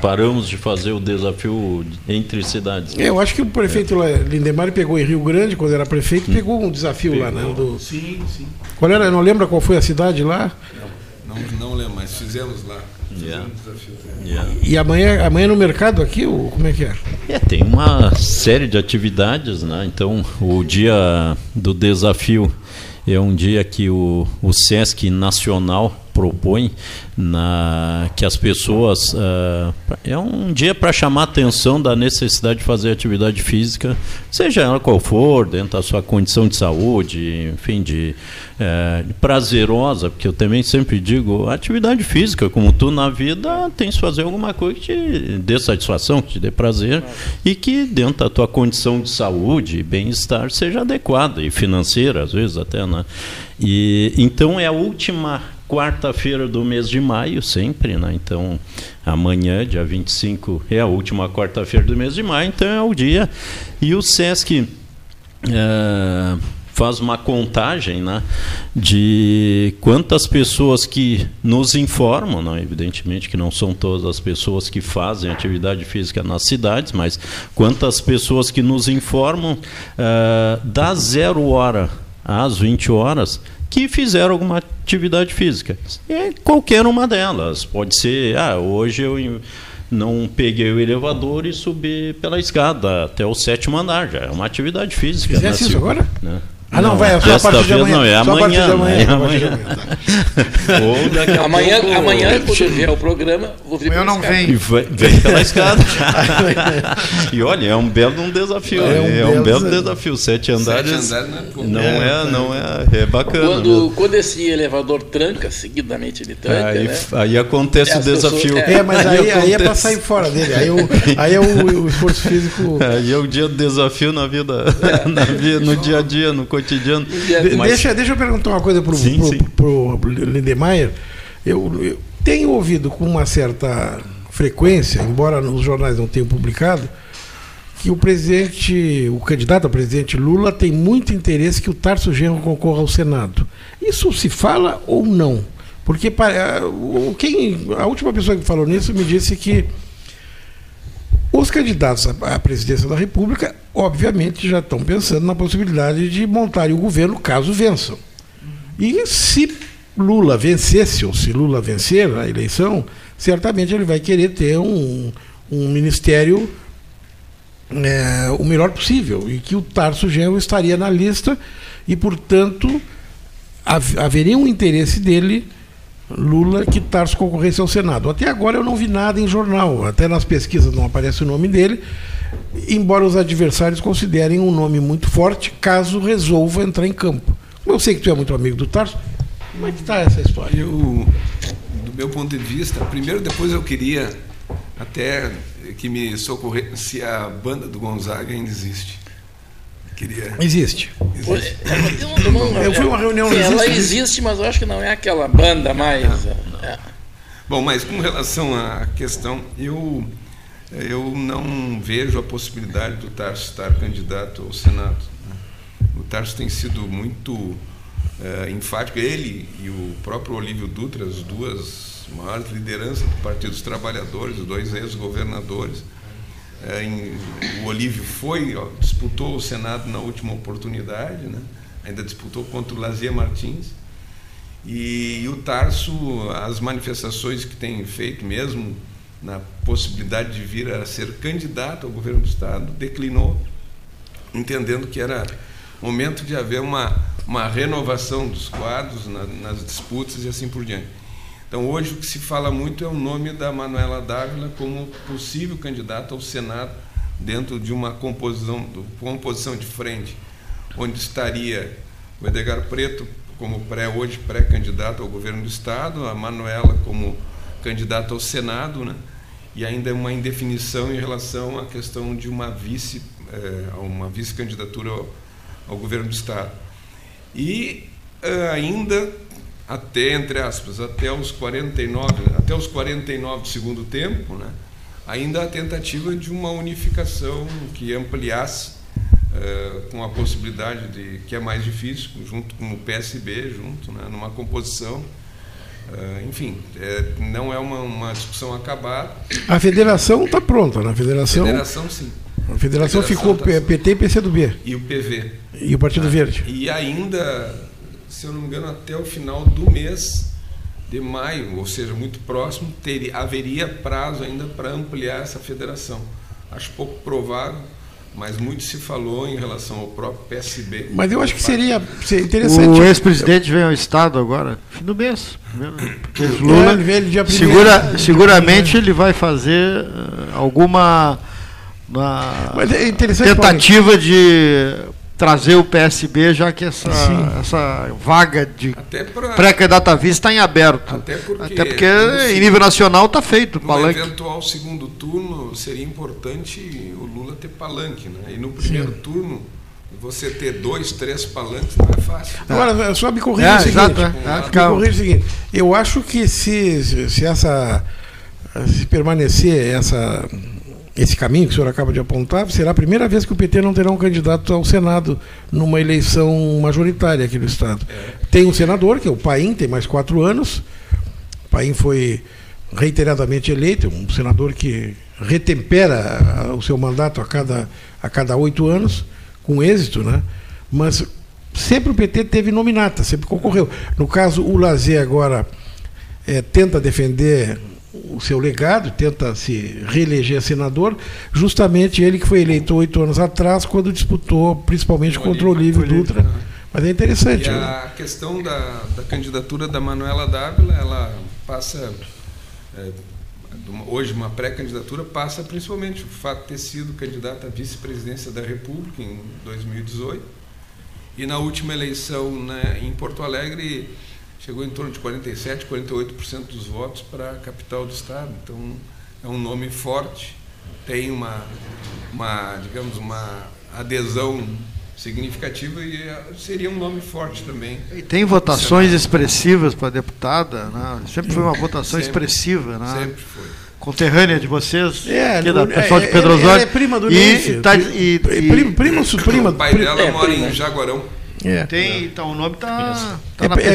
paramos de fazer o desafio entre cidades. É, eu acho que o prefeito é. Lindemar pegou em Rio Grande, quando era prefeito, pegou um desafio pegou. lá, né? Do... Sim, sim. Qual era? Não lembra qual foi a cidade lá? Não, não, não lembro, mas fizemos lá. Yeah. Yeah. E amanhã, amanhã no mercado aqui, como é que é? é? Tem uma série de atividades, né? Então, o dia do desafio é um dia que o, o SESC Nacional propõe na, que as pessoas. Uh, é um dia para chamar a atenção da necessidade de fazer atividade física, seja ela qual for, dentro da sua condição de saúde, enfim, de, uh, prazerosa, porque eu também sempre digo: atividade física, como tu na vida, tem que fazer alguma coisa que te dê satisfação, que te dê prazer e que dentro da tua condição de saúde e bem-estar seja adequada e financeira, às vezes até, né? E, então é a última quarta-feira do mês de maio, sempre, né? Então, amanhã, dia 25, é a última quarta-feira do mês de maio, então é o dia. E o SESC é, faz uma contagem né, de quantas pessoas que nos informam, não, evidentemente que não são todas as pessoas que fazem atividade física nas cidades, mas quantas pessoas que nos informam uh, da zero hora às 20 horas que fizeram alguma atividade física. E qualquer uma delas. Pode ser, ah, hoje eu não peguei o elevador e subi pela escada até o sétimo andar. Já é uma atividade física. Fizesse isso agora? Né? Ah, não, não vai, é só a partir de amanhã. Não, é amanhã. Só amanhã. É amanhã. Ou daqui a amanhã, pouco, amanhã, quando vier o programa, vou vir Eu não venho. Vem pela escada. *laughs* e olha, é um belo um desafio. É um, é um belo desafio. Sete andares. Sete andares não, é, não, é, não é, é bacana. Quando, quando esse elevador tranca, seguidamente ele tranca. Aí, né? aí acontece é, o desafio. Pessoas, é, mas aí, aí, é para sair fora dele. Aí, o, aí é o, o esforço físico. Aí é o dia do desafio na vida, *laughs* na vida no dia a dia, no cotidiano. Mas... Deixa, deixa eu perguntar uma coisa para o Lindemeyer. Eu, eu tenho ouvido com uma certa frequência, embora os jornais não tenham publicado, que o presidente, o candidato a presidente Lula tem muito interesse que o Tarso Genro concorra ao Senado. Isso se fala ou não? Porque quem, a última pessoa que falou nisso me disse que os candidatos à presidência da República, obviamente, já estão pensando na possibilidade de montarem o governo caso vençam. E se Lula vencesse, ou se Lula vencer a eleição, certamente ele vai querer ter um, um ministério é, o melhor possível, e que o Tarso Genro estaria na lista, e, portanto, haveria um interesse dele Lula que Tarso concorresse ao Senado. Até agora eu não vi nada em jornal, até nas pesquisas não aparece o nome dele, embora os adversários considerem um nome muito forte caso resolva entrar em campo. Eu sei que tu é muito amigo do Tarso, como é que está essa história? Eu, do meu ponto de vista, primeiro depois eu queria até que me socorresse se a banda do Gonzaga ainda existe. Queria... Existe. existe. Eu, eu, fui uma reunião. Sim, ela existe, mas eu acho que não é aquela banda mais. Não, não. É. Bom, mas com relação à questão, eu, eu não vejo a possibilidade do Tarso estar candidato ao Senado. Né? O Tarso tem sido muito é, enfático, ele e o próprio Olívio Dutra, as duas maiores lideranças do Partido dos Trabalhadores, os dois ex-governadores. É, o Olívio foi, disputou o Senado na última oportunidade, né? ainda disputou contra o Lazier Martins. E, e, o Tarso, as manifestações que tem feito mesmo na possibilidade de vir a ser candidato ao governo do Estado, declinou, entendendo que era momento de haver uma, uma renovação dos quadros na, nas disputas e assim por diante. Então, hoje o que se fala muito é o nome da Manuela Dávila como possível candidato ao Senado dentro de uma composição, composição de frente, onde estaria o Edgar Preto como pré, hoje pré-candidato ao governo do Estado, a Manuela como candidata ao Senado, né? e ainda uma indefinição em relação à questão de uma vice, eh, uma vice-candidatura ao, ao, governo do Estado. E eh, ainda até entre aspas, até os 49, até os 49 do segundo tempo, né? Ainda a tentativa de uma unificação que ampliasse eh, com a possibilidade de que é mais difícil, junto com o PSB, junto, né, numa composição. Uh, enfim, é, não é uma, uma, discussão acabada. A federação está pronta, na né? federação. A federação sim. A federação, a federação ficou tá PT e PCdoB. E o PV. E o Partido ah, Verde. E ainda, se eu não me engano, até o final do mês de maio, ou seja, muito próximo, teria, haveria prazo ainda para ampliar essa federação. Acho pouco provável mas muito se falou em relação ao próprio PSB. Mas eu acho que seria, seria interessante. O ex-presidente vem ao Estado agora, fim do mês. Porque Lula, é, segura, seguramente ele vai fazer uh, alguma é tentativa de trazer o PSB, já que essa, essa vaga de pré-candidata vista está em aberto. Até porque, Até porque em nível nacional está feito. No palanque. eventual segundo turno, seria importante o Lula ter palanque. Né? E no primeiro Sim. turno, você ter dois, três palanques não é fácil. Agora, só me corrija é, o seguinte. Exato, é. me corrija o seguinte. Eu acho que se, se essa se permanecer essa esse caminho que o senhor acaba de apontar, será a primeira vez que o PT não terá um candidato ao Senado numa eleição majoritária aqui no Estado. É. Tem um senador, que é o Paim, tem mais quatro anos. O Paim foi reiteradamente eleito, um senador que retempera o seu mandato a cada, a cada oito anos, com êxito, né? mas sempre o PT teve nominata, sempre concorreu. No caso, o Lazer agora é, tenta defender o seu legado, tenta se reeleger senador, justamente ele que foi eleito oito anos atrás, quando disputou principalmente contra o Olívio Dutra. Mas é interessante. E a né? questão da, da, candidatura da Manuela Dávila, ela passa. É, hoje, uma pré-candidatura passa principalmente o fato de ter sido candidata à vice-presidência da República em 2018. E na última eleição né, em Porto Alegre chegou em torno de 47, 48% dos votos para a capital do estado. Então é um nome forte, tem uma, uma digamos, uma adesão significativa e é, seria um nome forte também. E tem votações expressivas para deputada, né? sempre foi uma votação sempre, expressiva, né? Sempre foi. Conterrânea de vocês, é, aqui da pessoal é, de Pedro Osório. É, é prima do e, tá, e, e, prima, prima, prima, O pai dela mora em Jaguarão. É. Tem, então o nome está tá na é, é, é,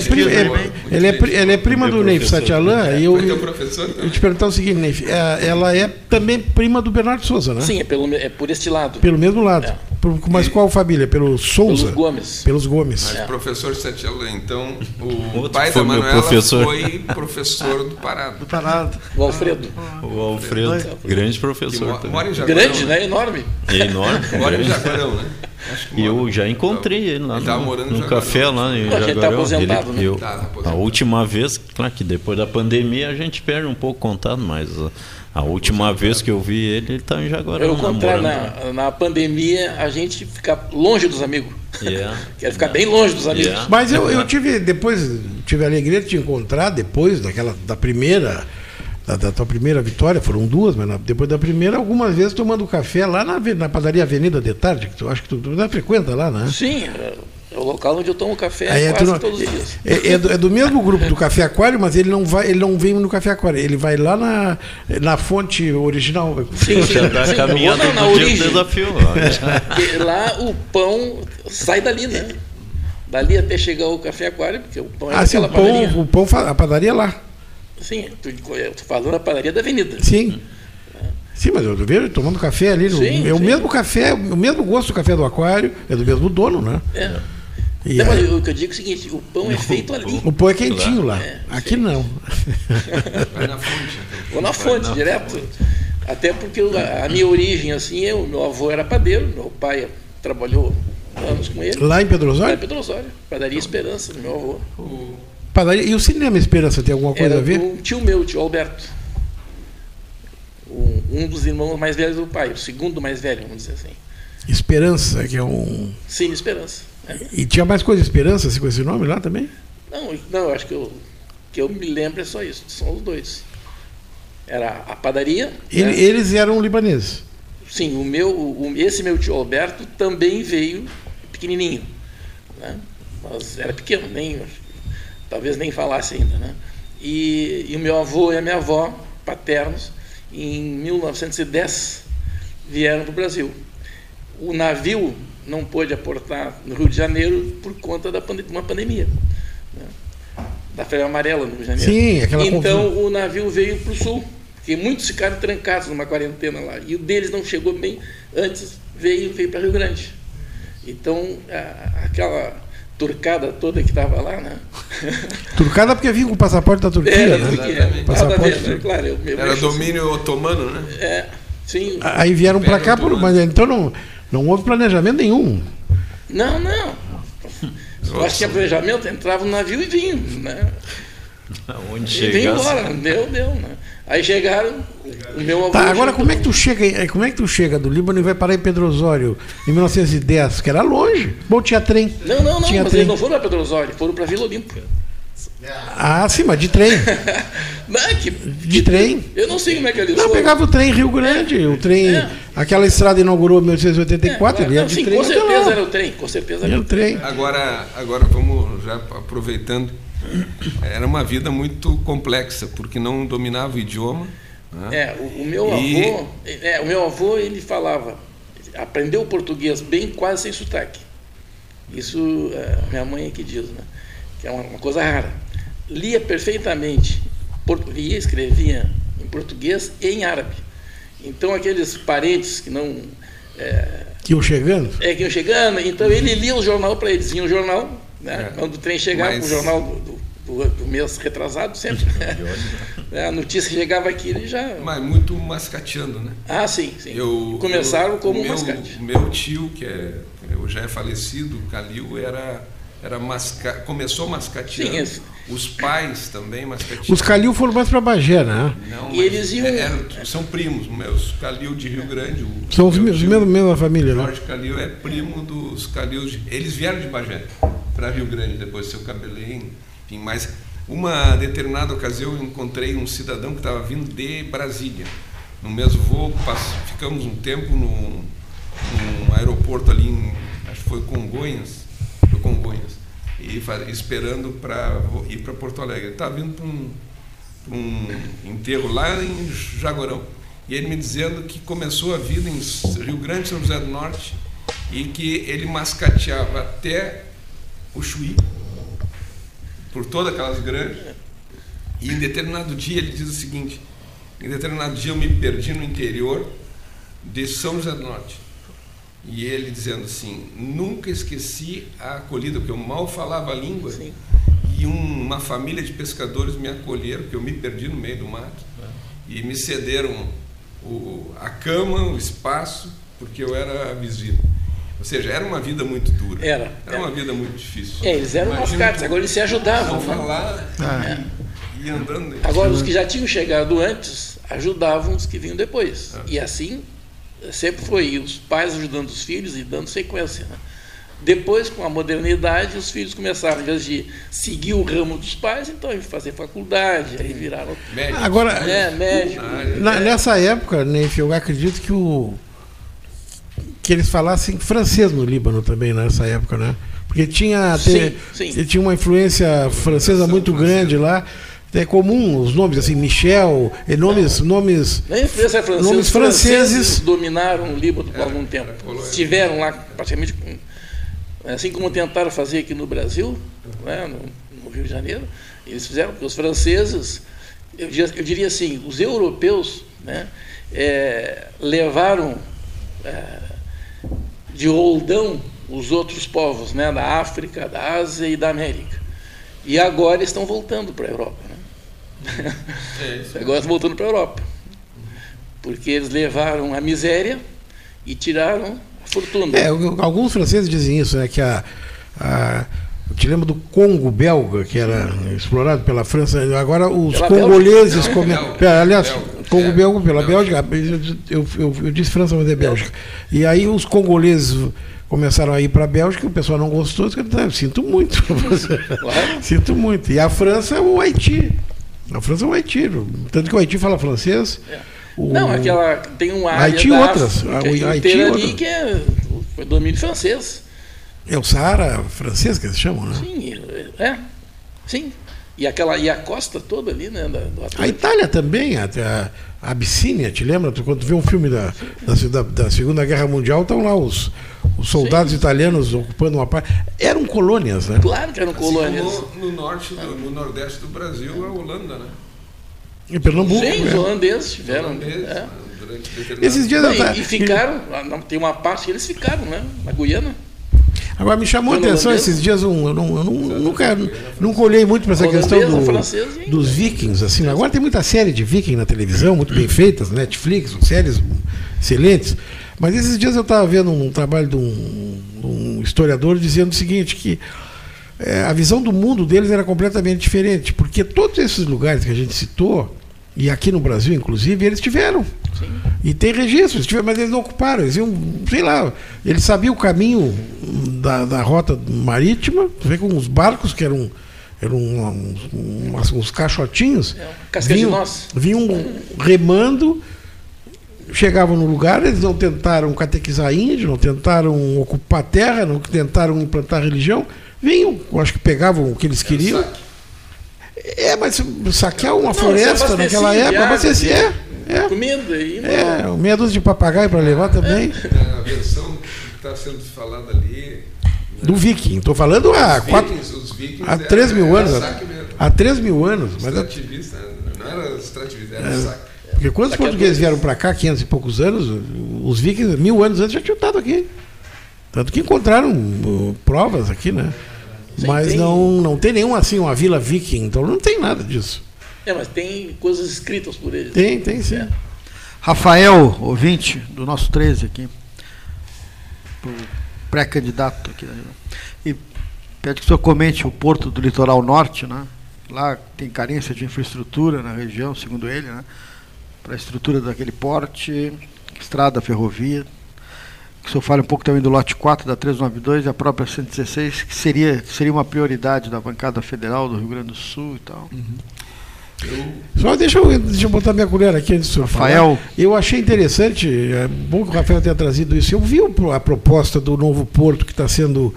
ele, é, ele é prima do Neif Satialan. É, e eu, eu, eu te perguntar o seguinte, Neif, ela é também prima do Bernardo Souza, né? Sim, é, pelo, é por este lado. Pelo mesmo lado. É. Por, mas qual família? Pelo Souza? Pelos Gomes. Pelos Gomes. Mas professor Satialan, então, o *laughs* pai da Manuela professor. foi professor do Parado. Do Parado. O Alfredo. O Alfredo, grande professor. Mora Jaguarão, grande, né? Enorme. É enorme. Mora em Jaguarão, né? E eu já encontrei ele lá no, no café lá em Jaguarão. A gente tá aposentado, ele, né? Eu, tá, aposentado. A última vez, claro que depois da pandemia a gente perde um pouco o contato, mas a, a última vez que eu vi ele, ele está em Jaguarão. Eu contrário, na, na pandemia a gente fica longe dos amigos. Yeah. *laughs* Quero ficar bem longe dos amigos. Yeah. Mas eu, eu tive, depois, tive a alegria de te encontrar depois daquela, da primeira da, da, tua primeira vitória, foram duas, mas na, depois da primeira, algumas vezes tomando café lá na, na padaria Avenida de Tarde, que tu acho que tu, tu frequenta lá, né? Sim, É o local onde eu tomo café Aí quase é todos os dias. É, é, do, é, do, mesmo grupo do Café Aquário, mas ele não, vai, ele não vem no Café Aquário. Ele vai lá na, na fonte original. Sim, sim. Tá sim caminhando não, na origem. desafio. lá o pão sai dali, né? Dali até chegar o Café Aquário, porque o pão é ah, sim, o pão, padaria. o pão, a padaria é lá. Sim, eu tô falando da padaria da avenida. Sim. Sim, mas eu vejo tomando café ali. No, sim, é o sim. mesmo café, o mesmo gosto do café do aquário, é do mesmo dono, né? É. E não, aí, o que eu digo é o seguinte, o pão é feito ali. O pão é quentinho lá. É, Aqui sim. não. Vai na fonte. Vou na fonte, direto. Fonte. Até porque a minha origem, assim, eu, meu avô era padeiro, meu pai trabalhou anos com ele. Lá em Pedro Osório? Lá em Pedro Osório. Padaria Esperança, meu avô. O... Padaria, e o Cinema Esperança tem alguma coisa era a ver? Um tio meu, tio Alberto. Um, um dos irmãos mais velhos do pai, o segundo mais velho, vamos dizer assim. Esperança, que é um. Sim, Esperança. E tinha mais coisa Esperança assim, com esse nome lá também? Não, não, acho que eu, que eu me lembro é só isso, são os dois. Era a padaria. Ele, né? Eles eram libaneses. Sim, o meu, o, esse meu tio Alberto também veio pequenininho, né? mas era pequeno, nem talvez nem falasse ainda, né? E, e o meu avô e a minha avó paternos em 1910 vieram para o Brasil. O navio não pôde aportar no Rio de Janeiro por conta da pande uma pandemia. Né? Da febre amarela no Rio de Janeiro. Sim, aquela Então confusão. o navio veio para o sul, porque muitos ficaram trancados numa quarentena lá. E o deles não chegou bem, antes veio, veio para Rio Grande. Então, a, aquela turcada toda que estava lá, né? *laughs* Turcada porque vinha com o passaporte da Turquia, Era, né? Turquia, passaporte ver, né? claro, Era domínio assim. otomano, né? É, sim. Aí vieram para cá, por, mas então não não houve planejamento nenhum. Não, não. Eu acho que tinha planejamento, entrava no navio e vinha, né? Onde e vinha embora, deu, deu, né? Aí chegaram, o meu avô. Tá, agora como é que tu chega, como é que tu chega do Líbano e vai parar em Pedro Osório em 1910, que era longe? Bom, tinha trem. Não, não, não, tinha mas trem. eles não foram para Pedro Osório, foram para Vila Olímpia. Ah, sim, mas de trem. *laughs* não, que, de, de, trem. Eu não sei como é que eles Não, foram. pegava o trem Rio Grande, é. o trem. É. Aquela estrada inaugurou em 1984, é, ele ia de sim, trem. Com certeza era o trem, com certeza era, era o trem. Agora, agora vamos já aproveitando. Era uma vida muito complexa, porque não dominava o idioma. Né? É, o, o meu e... avô, é, o meu avô ele falava, aprendeu o português bem, quase sem sotaque. Isso é, minha mãe é que diz, né? Que é uma, uma coisa rara lia perfeitamente, lia escrevia em português e em árabe. Então, aqueles parentes que não. É, que iam chegando? É, que iam chegando. Então, ele lia o jornal para eles. Vinha o jornal, né? É. quando o trem chegava, Mas... o jornal do, do, do, mês retrasado, sempre. *laughs* é, a notícia chegava aqui, ele já. Mas muito mascateando, né? Ah, sim, sim. Eu, Começaram eu, como meu, mascate. Meu tio, que é, já é falecido, Calil, era era masca... começou mascateando. Sim, Os pais também mascateando. Os Calil foram mais para Bagé, né? Não, e eles iam... É, são primos, meus Calil de Rio Grande. O, são os mesmos, tio, mesma família, né? Jorge Calil é primo dos Calil. De, eles vieram de Bagé para Rio Grande, depois do seu Cabelém, enfim, mas uma determinada ocasião eu encontrei um cidadão que estava vindo de Brasília. No mesmo voo, ficamos um tempo no, num aeroporto ali, em, acho que foi Congonhas, para Congonhas, e esperando para ir para Porto Alegre. Ele estava vindo para um, um enterro lá em Jagorão. E ele me dizendo que começou a vida em Rio Grande, São José do Norte, e que ele mascateava até o Chuí, por todas aquelas grandes. E em determinado dia ele diz o seguinte: em determinado dia eu me perdi no interior de São José do Norte. E ele dizendo assim: nunca esqueci a acolhida, porque eu mal falava a língua. Sim. E um, uma família de pescadores me acolheram, porque eu me perdi no meio do mato. É. E me cederam o, a cama, o espaço, porque eu era visível. Ou seja, era uma vida muito dura. Era. Era, era. uma vida muito difícil. É, eles eram mascates, agora eles se ajudavam. Não falar ah. e, e andando. Agora, os que já tinham chegado antes ajudavam os que vinham depois. Ah. E assim sempre foi os pais ajudando os filhos e dando sequência. Né? Depois, com a modernidade, os filhos começaram, em vez de seguir o ramo dos pais, então fazer faculdade, aí viraram médicos. Agora, é, médico. Na, nessa época, Neif, eu acredito que o que eles falassem francês no Líbano também nessa época, né? Porque tinha, sim, sim. tinha uma influência francesa muito grande lá. É comum os nomes assim, Michel, nomes, nomes, francesa, nomes franceses. franceses dominaram o Líbano por algum tempo. Estiveram lá praticamente, assim como tentaram fazer aqui no Brasil, né, no, no Rio de Janeiro, eles fizeram, porque os franceses, eu, eu diria assim, os europeus né, é, levaram é, de roldão os outros povos né, da África, da Ásia e da América. E agora estão voltando para a Europa. Né? É agora voltando para a Europa. Porque eles levaram a miséria e tiraram a fortuna. É, alguns franceses dizem isso, né, que a, a eu te lembro do Congo belga, que era explorado pela França. Agora os pela congoleses. Come... Aliás, Congo belga pela Bélgica. Eu, eu, eu, disse França, mas é Bélgica. E aí os congoleses começaram a ir para a Bélgica, o pessoal não gostou. Eu sinto muito. *laughs* sinto muito. E a França é o Haiti. A França é o Haiti. Tanto que o Haiti fala francês. É. O... Não, aquela. Tem um área. Haiti e outras. África, o Haiti ali que é o domínio francês. É o Saara francês que eles chamam, né? Sim, é. Sim. E, aquela, e a costa toda ali, né? Da, a Itália também, a, a Abissínia, te lembra? Quando tu vê um filme da, da, da Segunda Guerra Mundial, estão lá os, os soldados Sim. italianos ocupando uma parte. Eram colônias, né? Claro que eram assim colônias. No, no, norte, do, no nordeste do Brasil, a Holanda, né? Em Pernambuco. Sim, os né? holandeses tiveram. Holandeses, é. Né? Esses dias. Não, e, e ficaram, tem uma parte que eles ficaram, né? Na Guiana. Agora me chamou a atenção esses dias, um, eu, não, eu não, nunca, nunca olhei muito para essa questão do, dos vikings. Assim, agora tem muita série de viking na televisão, muito bem feitas, Netflix, séries excelentes. Mas esses dias eu estava vendo um trabalho de um, um, historiador dizendo o seguinte, que é, a visão do mundo deles era completamente diferente, porque todos esses lugares que a gente citou, e aqui no Brasil, inclusive, eles tiveram. Sim. E tem registros, mas eles não ocuparam. Eles iam, sei lá, eles sabiam o caminho da, da rota marítima, vê com os barcos que eram, eram uns, uns, uns caixotinhos. É, vinham, vinham remando, chegavam no lugar, eles não tentaram catequizar índio, não tentaram ocupar terra, não tentaram implantar religião, vinham, acho que pegavam o que eles queriam. É, mas saquear uma não, floresta naquela época, abastecer. É, é. Comida e É, meia dúzia de papagaio para levar também. É, a versão que está sendo falada ali. Né? Do Viking. Estou falando há, quatro, vikings, há 3 mil anos. Há 3 mil anos. Mas extrativista, não era extrativista, era é, saque. Porque quando os portugueses vieram para cá, 500 e poucos anos, os vikings, mil anos antes, já tinham estado aqui. Tanto que encontraram uh, provas aqui, né? Mas tem... não, não tem nenhum assim, uma vila viking, então não tem nada disso. É, mas tem coisas escritas por eles. Tem, tem sim. É. Rafael, ouvinte do nosso 13 aqui, pré-candidato aqui. Né? E pede que o senhor comente o porto do litoral norte, né? Lá tem carência de infraestrutura na região, segundo ele, né? Para a estrutura daquele porte, estrada, ferrovia, que o senhor fale um pouco também do lote 4 da 392 e a própria 116, que seria, seria uma prioridade da bancada federal do Rio Grande do Sul e tal. Uhum. Eu... Só deixa eu, deixa eu botar minha colher aqui antes do senhor Rafael. Falar. Eu achei interessante, é bom que o Rafael tenha trazido isso. Eu vi a proposta do novo porto que está sendo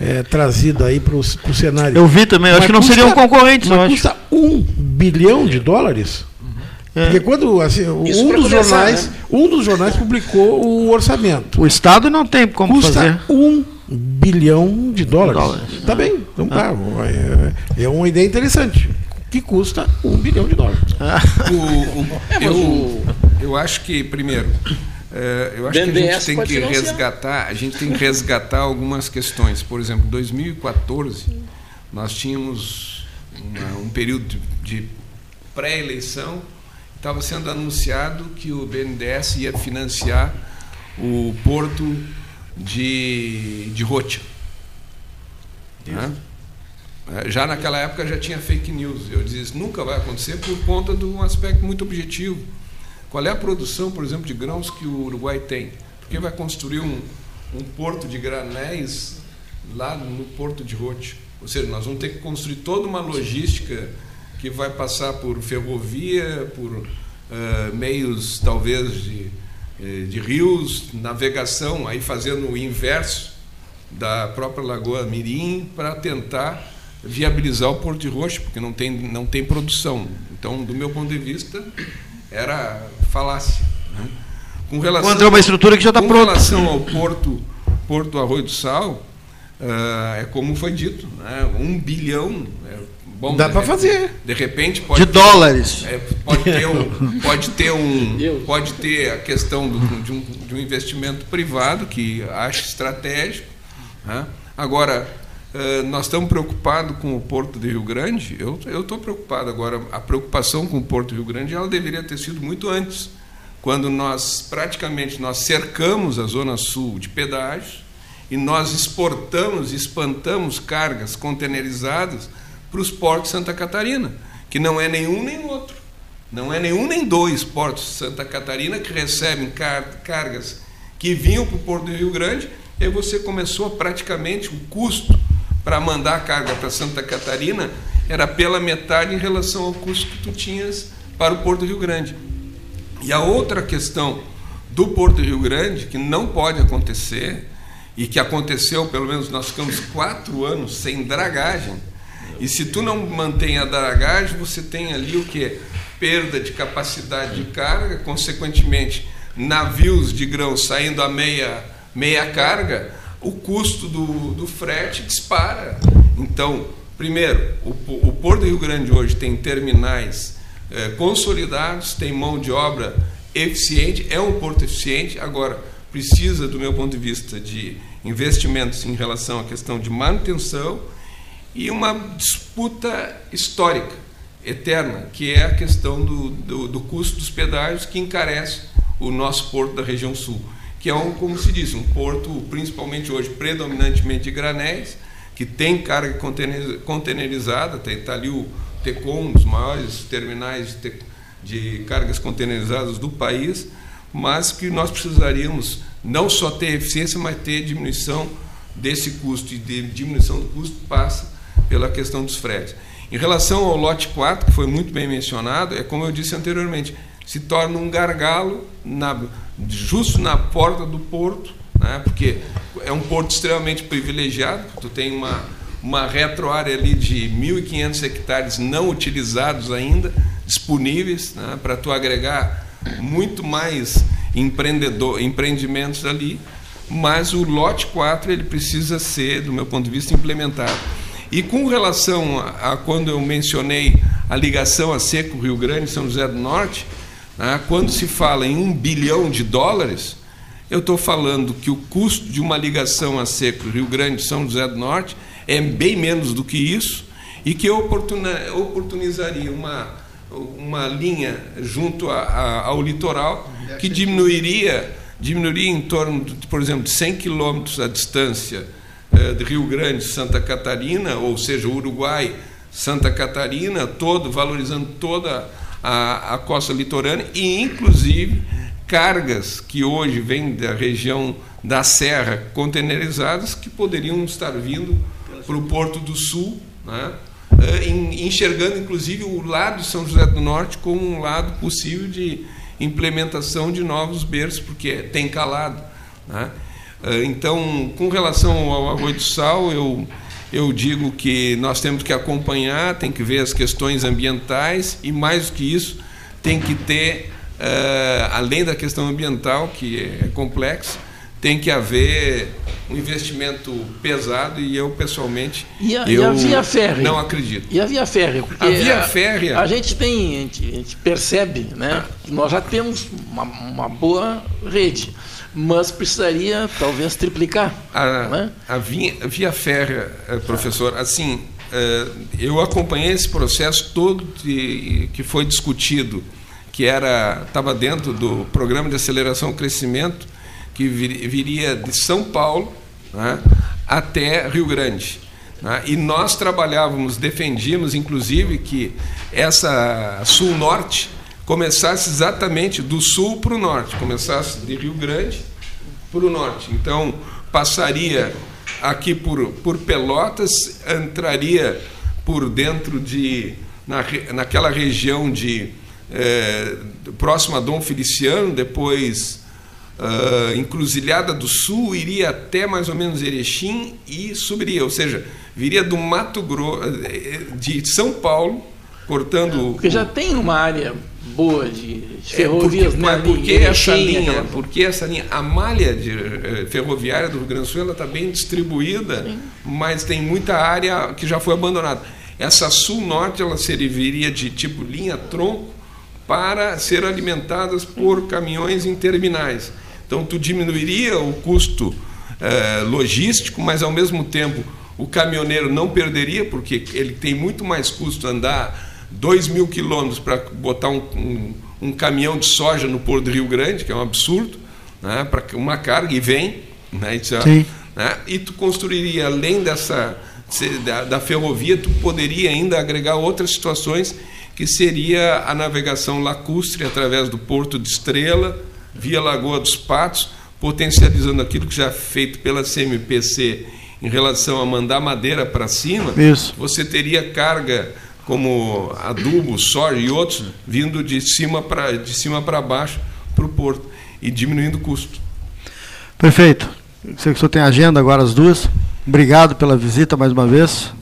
é, trazida aí para o cenário. Eu vi também, acho que não custa, seriam concorrentes. Mas custa um bilhão de dólares? É. Porque quando assim, um dos jornais, né? um dos jornais publicou o orçamento. O Estado não tem como Custa fazer. Um bilhão de dólares. dólares. Tá bem, então tá. É, é uma ideia interessante. Que custa um bilhão de dólares. Ah. O, o, eu, eu acho que, primeiro, é, eu acho que a gente tem que resgatar, a gente tem que resgatar algumas questões. Por exemplo, em 2014, nós tínhamos uma, um período de pré-eleição estava sendo anunciado que o BNDES ia financiar o porto de, de Rocha. Né? É, já naquela época já tinha fake news. Eu dizia, isso nunca vai acontecer por conta de um aspecto muito objetivo. Qual é a produção, por exemplo, de grãos que o Uruguai tem? Porque vai construir um, um porto de granéis lá no porto de Rocha. Ou seja, nós vamos ter que construir toda uma logística que vai passar por ferrovia, por uh, meios talvez de, eh, de rios, navegação, aí fazendo o inverso, da própria Lagoa Mirim para tentar viabilizar o Porto de Roxo, porque não tem, não tem produção. Então, do meu ponto de vista, era falácia. Né? Com relação, Quando é uma estrutura que já está pronta. Com relação ao Porto, Porto Arroio do Sal, uh, é como foi dito, né? um bilhão. É, bom, Dá para fazer. De repente pode de ter, dólares. É, pode ter um, pode ter um, pode ter a questão do, de, um, de um investimento privado que acho estratégico. Né? Agora uh, nós estamos preocupados com o Porto de Rio Grande. Eu eu estou preocupado agora. A preocupação com o Porto de Rio Grande ela deveria ter sido muito antes quando nós praticamente nós cercamos a zona sul de pedágios e nós exportamos, espantamos cargas containerizadas para os portos Santa Catarina, que não é nenhum nem outro. Não é nenhum nem dois portos de Santa Catarina que recebem car cargas que vinham para o Porto do Rio Grande, e você começou praticamente o custo para mandar a carga para Santa Catarina era pela metade em relação ao custo que tu tinhas para o Porto do Rio Grande. E a outra questão do Porto Rio Grande, que não pode acontecer, e que aconteceu, pelo menos nós ficamos quatro anos sem dragagem, e se tu não mantém a dragagem, você tem ali o que? Perda de capacidade de carga, consequentemente, navios de grão saindo a meia, meia carga, o custo do, do frete dispara. Então, primeiro, o, o Porto do Rio Grande hoje tem terminais é, consolidados, tem mão de obra eficiente, é um porto eficiente, agora precisa, do meu ponto de vista, de investimentos em relação à questão de manutenção e uma disputa histórica, eterna, que é a questão do, do, do custo dos pedágios que encarece o nosso porto da região sul, que é, um, como se diz, um porto, principalmente hoje, predominantemente de granéis, que tem carga containerizada, está ali o, Tecom, um dos maiores terminais de, de cargas containerizadas do país, mas que nós precisaríamos não só ter eficiência, mas ter diminuição desse custo, e de diminuição do custo passa pela questão dos fretes. Em relação ao lote 4, que foi muito bem mencionado, é como eu disse anteriormente, se torna um gargalo na, justo na porta do porto, né, porque é um porto extremamente privilegiado, tu tem uma uma retroárea ali de 1.500 hectares não utilizados ainda, disponíveis né, para tu agregar muito mais empreendedor, empreendimentos ali, mas o lote 4 ele precisa ser, do meu ponto de vista, implementado. E com relação a, a quando eu mencionei a ligação a Seco Rio Grande São José do Norte, né, quando se fala em um bilhão de dólares, eu estou falando que o custo de uma ligação a Seco Rio Grande São José do Norte é bem menos do que isso, e que oportunizaria uma, uma linha junto a, a, ao litoral que diminuiria, diminuiria em torno, de, por exemplo, de 100 quilômetros a distância de Rio Grande, Santa Catarina, ou seja, Uruguai, Santa Catarina, todo, valorizando toda a, a costa litorânea e, inclusive, cargas que hoje vêm da região da Serra containerizadas que poderiam estar vindo para o Porto do Sul, né? Eh, enxergando inclusive o lado de São José do Norte como um lado possível de implementação de novos berços, porque tem calado. Né? Eh, então, com relação ao arroio do sal, eu, eu digo que nós temos que acompanhar, tem que ver as questões ambientais e, mais do que isso, tem que ter, uh, além da questão ambiental, que é complexa, tem que haver um investimento pesado e eu pessoalmente e a, eu e a via férrea não acredito. E a via férrea? A via férrea. A, a gente tem, a gente, a gente percebe, né? Ah. Nós já temos uma, uma, boa rede, mas precisaria talvez triplicar. A, né? a, via, via férrea, eh, professor, assim, eh, eu acompanhei esse processo todo de, que foi discutido, que era estava dentro do programa de aceleração e crescimento que viria de São Paulo né, até Rio Grande. Né, e nós trabalhávamos, defendíamos, inclusive, que essa sul-norte começasse exatamente do sul para o norte, começasse de Rio Grande para o norte. Então, passaria aqui por, por Pelotas, entraria por dentro de. Na, naquela região de. É, próxima a Dom Feliciano, depois uh, Encruzilhada do Sul, iria até mais ou menos Erechim e subiria, ou seja, viria do Mato Grosso, eh, de São Paulo, cortando. Porque já tem uma área boa de, de ferrovias, é, né? Porque essa linha, porque essa linha, a malha de, eh, ferroviária do Rio Grande do Sul está bem distribuída, Sim. mas tem muita área que já foi abandonada. Essa sul-norte ela serviria de tipo linha tronco para ser alimentadas por caminhões em terminais. Então tu diminuiria o custo eh, logístico, mas ao mesmo tempo o caminhoneiro não perderia, porque ele tem muito mais custo andar 2 mil quilômetros para botar um, um, um, caminhão de soja no Porto do Rio Grande, que é um absurdo, né, para uma carga, e vem. Né, isso, né, e tu construiria, além dessa da, da ferrovia, tu poderia ainda agregar outras situações, que seria a navegação lacustre através do Porto de Estrela, via Lagoa dos Patos, potencializando aquilo que já é feito pela CMPC em relação a mandar madeira para cima, Isso. você teria carga como adubo, soja e outros vindo de cima para de cima para baixo para o porto e diminuindo o custo. Perfeito. Sei que o senhor tem agenda agora as duas. Obrigado pela visita mais uma vez.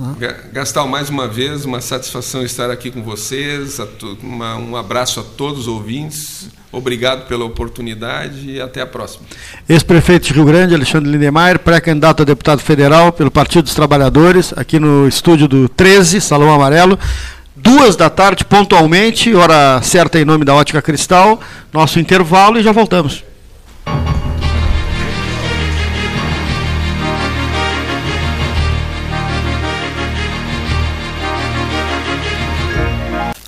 Gastal, mais uma vez, uma satisfação estar aqui com vocês. Um abraço a todos os ouvintes. Obrigado pela oportunidade e até a próxima. Ex-prefeito de Rio Grande, Alexandre Lindemeyer, pré-candidato a deputado federal pelo Partido dos Trabalhadores, aqui no estúdio do 13, Salão Amarelo. Duas da tarde, pontualmente, hora certa em nome da Ótica Cristal. Nosso intervalo e já voltamos.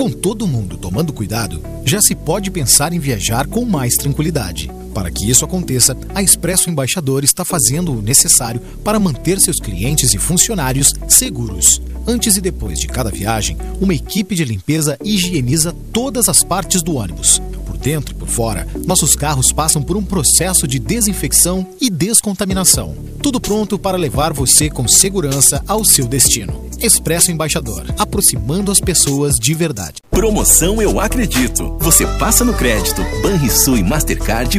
Com todo mundo tomando cuidado, já se pode pensar em viajar com mais tranquilidade. Para que isso aconteça, a Expresso Embaixador está fazendo o necessário para manter seus clientes e funcionários seguros. Antes e depois de cada viagem, uma equipe de limpeza higieniza todas as partes do ônibus. Por dentro e por fora, nossos carros passam por um processo de desinfecção e descontaminação. Tudo pronto para levar você com segurança ao seu destino. Expresso Embaixador, aproximando as pessoas de verdade. Promoção Eu Acredito. Você passa no crédito. Banrisul e Mastercard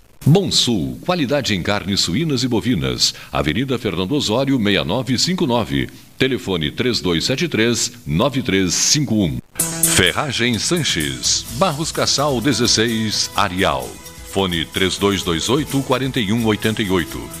Bom Sul, qualidade em carnes suínas e bovinas. Avenida Fernando Osório, 6959. Telefone 3273-9351. Ferragem Sanches. Barros Cassal 16, Arial. Fone 3228-4188.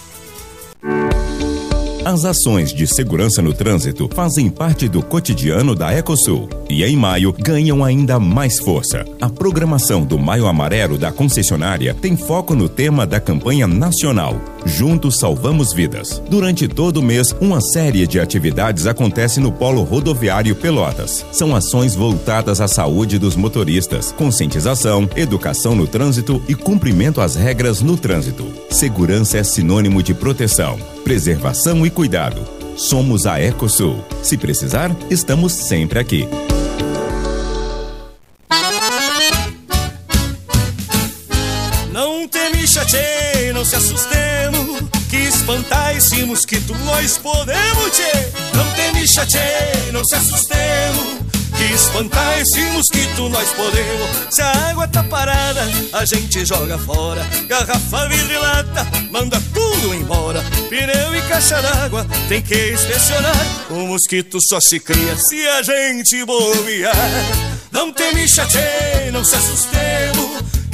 As ações de segurança no trânsito fazem parte do cotidiano da Ecosul e em maio ganham ainda mais força. A programação do Maio Amarelo da concessionária tem foco no tema da campanha nacional Juntos Salvamos Vidas. Durante todo o mês, uma série de atividades acontece no Polo Rodoviário Pelotas. São ações voltadas à saúde dos motoristas, conscientização, educação no trânsito e cumprimento às regras no trânsito. Segurança é sinônimo de proteção preservação e cuidado. Somos a Ecosul. Se precisar, estamos sempre aqui. Não teme, chatei, não se assustemos. Que espantar esse mosquito nós podemos, tchê. Não teme, chatei, não se assustemos que espantar esse mosquito nós podemos. Se a água tá parada, a gente joga fora. Garrafa, vidro e lata, manda tudo embora. Pneu e caixa d'água, tem que inspecionar. O mosquito só se cria se a gente bobear. Não tem micha, não se assustemos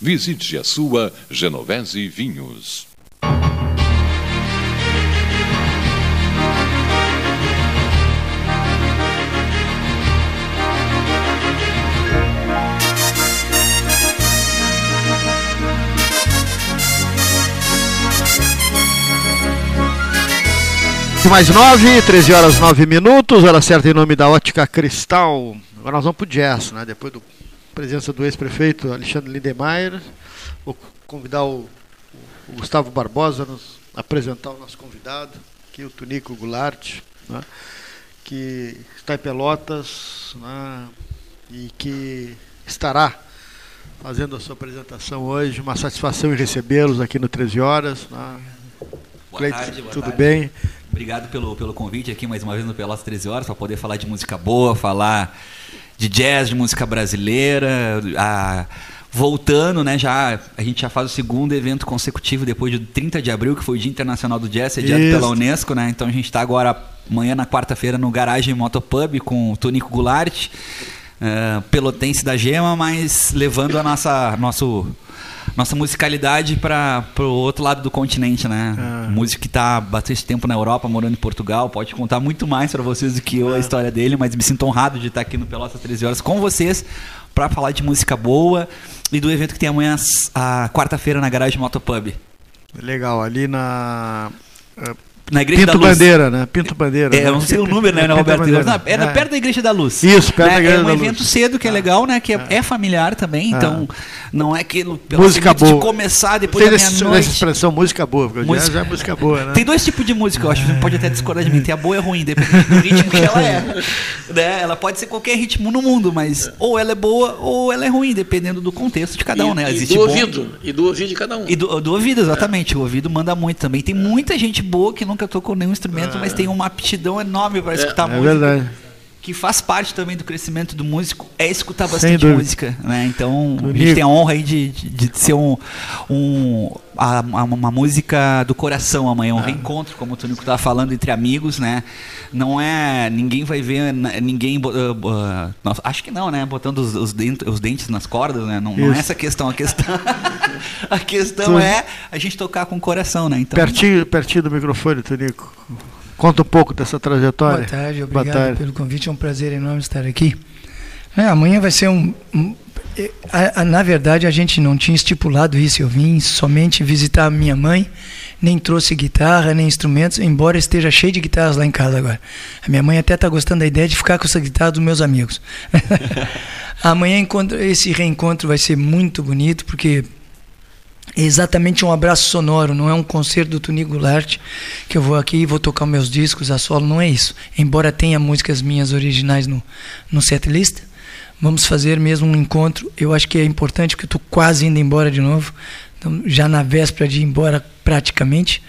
Visite a sua Genovese Vinhos. Mais nove, 13 horas 9 minutos, hora certa em nome da Ótica Cristal. Agora nós vamos pro jazz, né? Depois do presença do ex-prefeito Alexandre Lindemeyer. Vou convidar o, o, Gustavo Barbosa a nos apresentar o nosso convidado, aqui o Tunico Goulart, né, que está em Pelotas né, e que estará fazendo a sua apresentação hoje. Uma satisfação em recebê-los aqui no 13 Horas. Né. Boa Cleito, tarde, boa tudo tarde. bem? Obrigado pelo, pelo convite aqui mais uma vez no Pelotas 13 Horas para poder falar de música boa, falar de jazz, de música brasileira. A, voltando, né, já a gente já faz o segundo evento consecutivo depois do 30 de abril, que foi o Dia Internacional do Jazz, sediado Isso. pela Unesco, né? Então a gente está agora amanhã na quarta-feira no Garagem Motopub com o Tonico Goulart, uh, pelotense da Gema, mas levando a nossa nosso nossa musicalidade para o outro lado do continente, né? Ah. Músico que está bastante tempo na Europa, morando em Portugal, pode contar muito mais para vocês do que eu ah. a história dele, mas me sinto honrado de estar aqui no Pelotas 13 Horas com vocês para falar de música boa e do evento que tem amanhã, a quarta-feira, na Garagem Motopub. Legal, ali na eh, na Igreja Pinto da Luz. Bandeira, né? Pinto Bandeira. É, né? eu não sei o número, né, Roberto? Não, é, é, perto da Igreja da Luz. Isso, perto né? da Igreja da Luz. É um evento cedo que é, legal, né? Que é, é familiar também, então não é aquilo música boa. de começar depois Tem da meia-noite. essa expressão música boa, porque música... já é música boa, né? Tem dois tipos de música, eu acho. Você pode até discordar de mim. Tem a boa e a ruim, dependendo do ritmo que ela é. *laughs* Né? Ela pode ser qualquer ritmo no mundo, mas ou ela é boa ou ela é ruim, dependendo do contexto de cada um, né? Existe e do bom... ouvido. E do ouvido de cada um. E do, do ouvido, exatamente. O ouvido manda muito também. Tem muita gente boa que nunca tocou nenhum instrumento, ah. mas tem uma aptidão enorme para escutar é, música. É verdade que faz parte também do crescimento do músico é escutar bastante música, né? Então a gente tem a honra aí de, de, de ser um, um a, a, uma música do coração amanhã, um ah. reencontro, como o Tonico estava falando entre amigos, né? Não é ninguém vai ver ninguém uh, uh, acho que não, né? Botando os, os, dentes, os dentes nas cordas, né? Não, não, é essa a questão, a questão *laughs* a questão é a gente tocar com o coração, né? Então pertinho, pertinho do microfone, Tonico. Conta um pouco dessa trajetória. Boa tarde, obrigado Boa tarde. pelo convite, é um prazer enorme estar aqui. É, amanhã vai ser um. um a, a, na verdade, a gente não tinha estipulado isso. Eu vim somente visitar a minha mãe, nem trouxe guitarra, nem instrumentos, embora esteja cheio de guitarras lá em casa agora. A minha mãe até está gostando da ideia de ficar com essa guitarra dos meus amigos. *laughs* amanhã esse reencontro vai ser muito bonito, porque é exatamente um abraço sonoro, não é um concerto do Tony Goulart que eu vou aqui e vou tocar meus discos a solo, não é isso. Embora tenha músicas minhas originais no, no setlist, vamos fazer mesmo um encontro. Eu acho que é importante porque eu estou quase indo embora de novo, então, já na véspera de ir embora praticamente.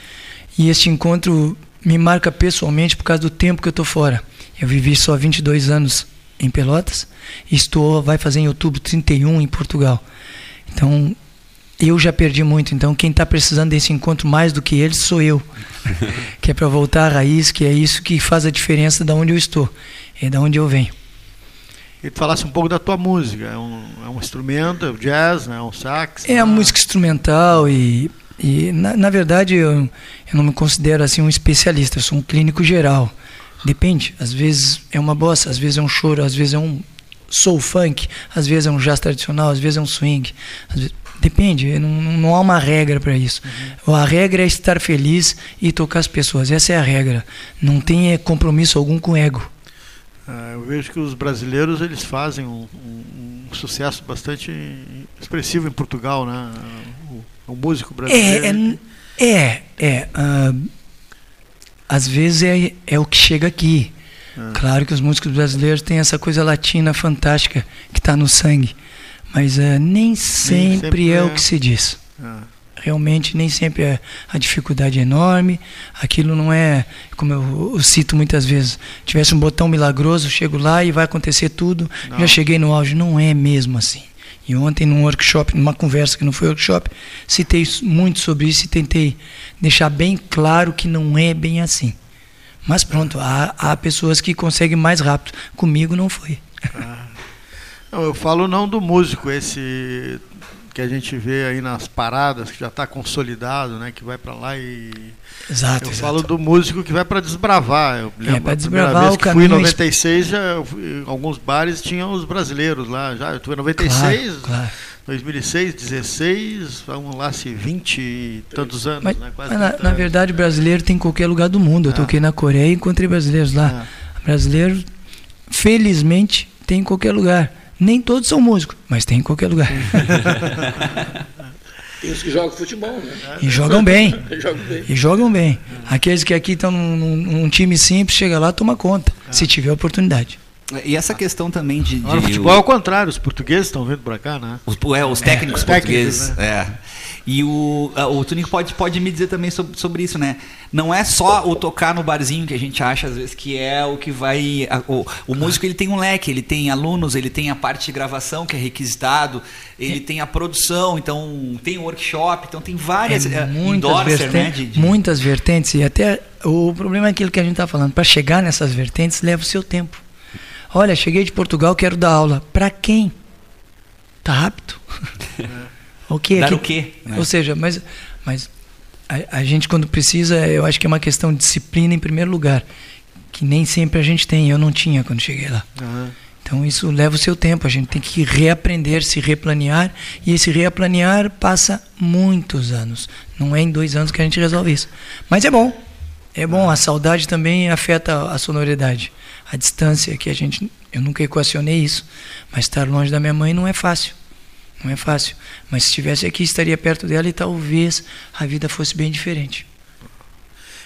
E este encontro me marca pessoalmente por causa do tempo que eu estou fora. Eu vivi só 22 anos em Pelotas estou, vai fazer em outubro 31 em Portugal. Então eu já perdi muito, então quem está precisando desse encontro mais do que eles sou eu. *laughs* que é para voltar à raiz, que é isso que faz a diferença de onde eu estou, é da onde eu venho. E tu falasse um pouco da tua música, é um, é um instrumento, é um jazz, né? é um sax? É a música instrumental e, e na, na verdade eu, eu não me considero assim um especialista, eu sou um clínico geral. Depende, às vezes é uma bossa, às vezes é um choro, às vezes é um soul funk, às vezes é um jazz tradicional, às vezes é um swing, vezes, Depende, não, não há uma regra para isso. Uhum. A regra é estar feliz e tocar as pessoas. Essa é a regra. Não tem compromisso algum com o ego. Ah, eu vejo que os brasileiros eles fazem um, um, um sucesso bastante expressivo em Portugal, né? O, o músico brasileiro. É, é, é uh, às vezes é, é o que chega aqui. Ah. Claro que os músicos brasileiros têm essa coisa latina fantástica que está no sangue, mas uh, nem, sempre nem, sempre é, é, o que se diz. Ah. Realmente nem sempre é, a dificuldade é enorme. Aquilo não é, como eu, eu, cito muitas vezes, tivesse um botão milagroso, chego lá e vai acontecer tudo. Não. Já cheguei no auge. Não é mesmo assim. E ontem, num workshop, numa conversa que não foi workshop, citei muito sobre isso e tentei deixar bem claro que não é bem assim. Mas pronto, há, há pessoas que conseguem mais rápido. Comigo não foi. Ah. Eu falo não do músico, esse que a gente vê aí nas paradas, que já está consolidado, né, que vai para lá e Exato, eu exato. falo do músico que vai para desbravar. Eu é, para desbravar vez o que caminho. Fui em 96, já, fui, alguns bares tinham os brasileiros lá. Já, eu fui em 96, claro, claro. 2006, 16, vamos lá, se 20 e tantos anos. Mas, né, mas na, na, verdade, brasileiro tem em qualquer lugar do mundo. Eu ah. toquei na Coreia e encontrei brasileiros lá. Ah. Brasileiro, felizmente, tem em qualquer lugar. Nem todos são músicos, mas tem em qualquer lugar. *laughs* Tem os que jogam futebol, né? E jogam bem. *laughs* jogam bem. E jogam bem. Aqueles que aqui estão num, num, time simples, chega lá, toma conta, ah. se tiver oportunidade. E essa questão também de. de Agora, o futebol é o contrário, os portugueses estão vindo para cá, né? Os, é, os técnicos é, portugueses. Técnicos, né? É. E o, o Tunico pode, pode me dizer também sobre, sobre isso, né? Não é só o tocar no barzinho que a gente acha, às vezes, que é o que vai. A, o, o músico ele tem um leque, ele tem alunos, ele tem a parte de gravação que é requisitado, ele é. tem a produção, então tem o workshop, então tem várias. É, muitas, vertentes, né, de, de... muitas vertentes. E até o problema é aquilo que a gente está falando. Para chegar nessas vertentes leva o seu tempo. Olha, cheguei de Portugal, quero dar aula. Para quem? Tá rápido. *laughs* o quê? Dar o quê? Né? Ou seja, mas, mas a, a, gente quando precisa, eu acho que é uma questão de disciplina em primeiro lugar, que nem sempre a gente tem. Eu não tinha quando cheguei lá. Uhum. Então isso leva o seu tempo. A gente tem que reaprender, se replanear e esse reaplanear passa muitos anos. Não é em dois anos que a gente resolve isso. Mas é bom. É bom. A saudade também afeta a sonoridade a distância que a gente eu nunca equacionei isso mas estar longe da minha mãe não é fácil não é fácil mas se estivesse aqui estaria perto dela e talvez a vida fosse bem diferente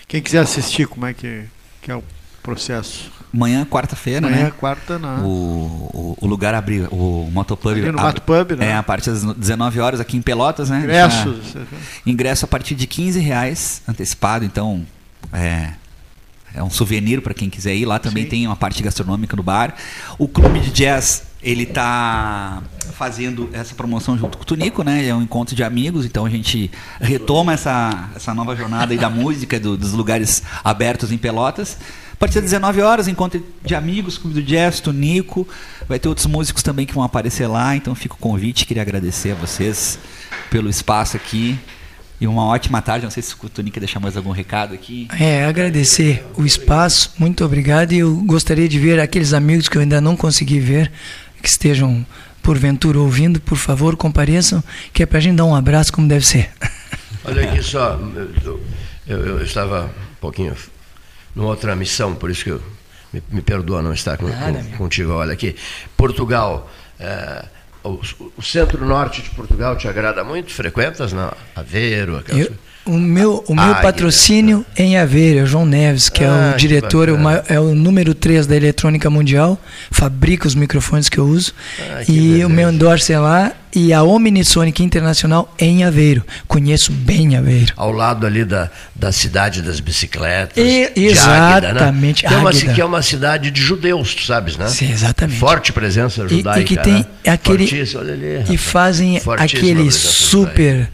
quem quiser assistir como é que, que é o processo Amanhã, quarta-feira, né? Amanhã, quarta, não. O, o, o, lugar abriu, o Motopub. Ali no Motopub, né? É, a partir das 19 horas aqui em Pelotas, né? Ingressos. Já, ingresso a partir de 15 reais antecipado, então é, é um souvenir para quem quiser ir. Lá também Sim. tem uma parte gastronômica no bar. O clube de jazz ele está fazendo essa promoção junto com o Tunico, né? É um encontro de amigos, então a gente retoma essa, essa nova jornada aí da *laughs* música, do, dos lugares abertos em Pelotas. A partir das 19 horas, encontro de amigos, clube do jazz, Tunico. Vai ter outros músicos também que vão aparecer lá, então fica o convite. Queria agradecer a vocês pelo espaço aqui. E uma ótima tarde. Não sei se o Tony quer deixar mais algum recado aqui. É, agradecer o espaço. Muito obrigado. E eu gostaria de ver aqueles amigos que eu ainda não consegui ver, que estejam porventura ouvindo, por favor, compareçam, que é para a gente dar um abraço como deve ser. *laughs* Olha aqui só, eu, eu, eu estava um pouquinho numa outra missão, por isso que eu me, me perdoa não estar com, com, contigo. Olha aqui, Portugal. É, o, o centro-norte de Portugal te agrada muito? Frequentas? Não? Aveiro? Eu, o meu, o meu Águia, patrocínio né? em Aveiro é o João Neves, que ah, é o diretor, é o, é número 3 da eletrônica mundial, fabrica os microfones que eu uso. Ah, e beleza. o meu endorse é lá e a Omnisonic Internacional em Aveiro. Conheço bem Aveiro. Ao lado ali da, da cidade das bicicletas. E, exatamente. Águida, né? que, é uma, que é uma cidade de judeus, tu sabes, né? Sim, exatamente. Forte presença judaica. E, e que tem né? aquele. Ali, e fazem aquele super.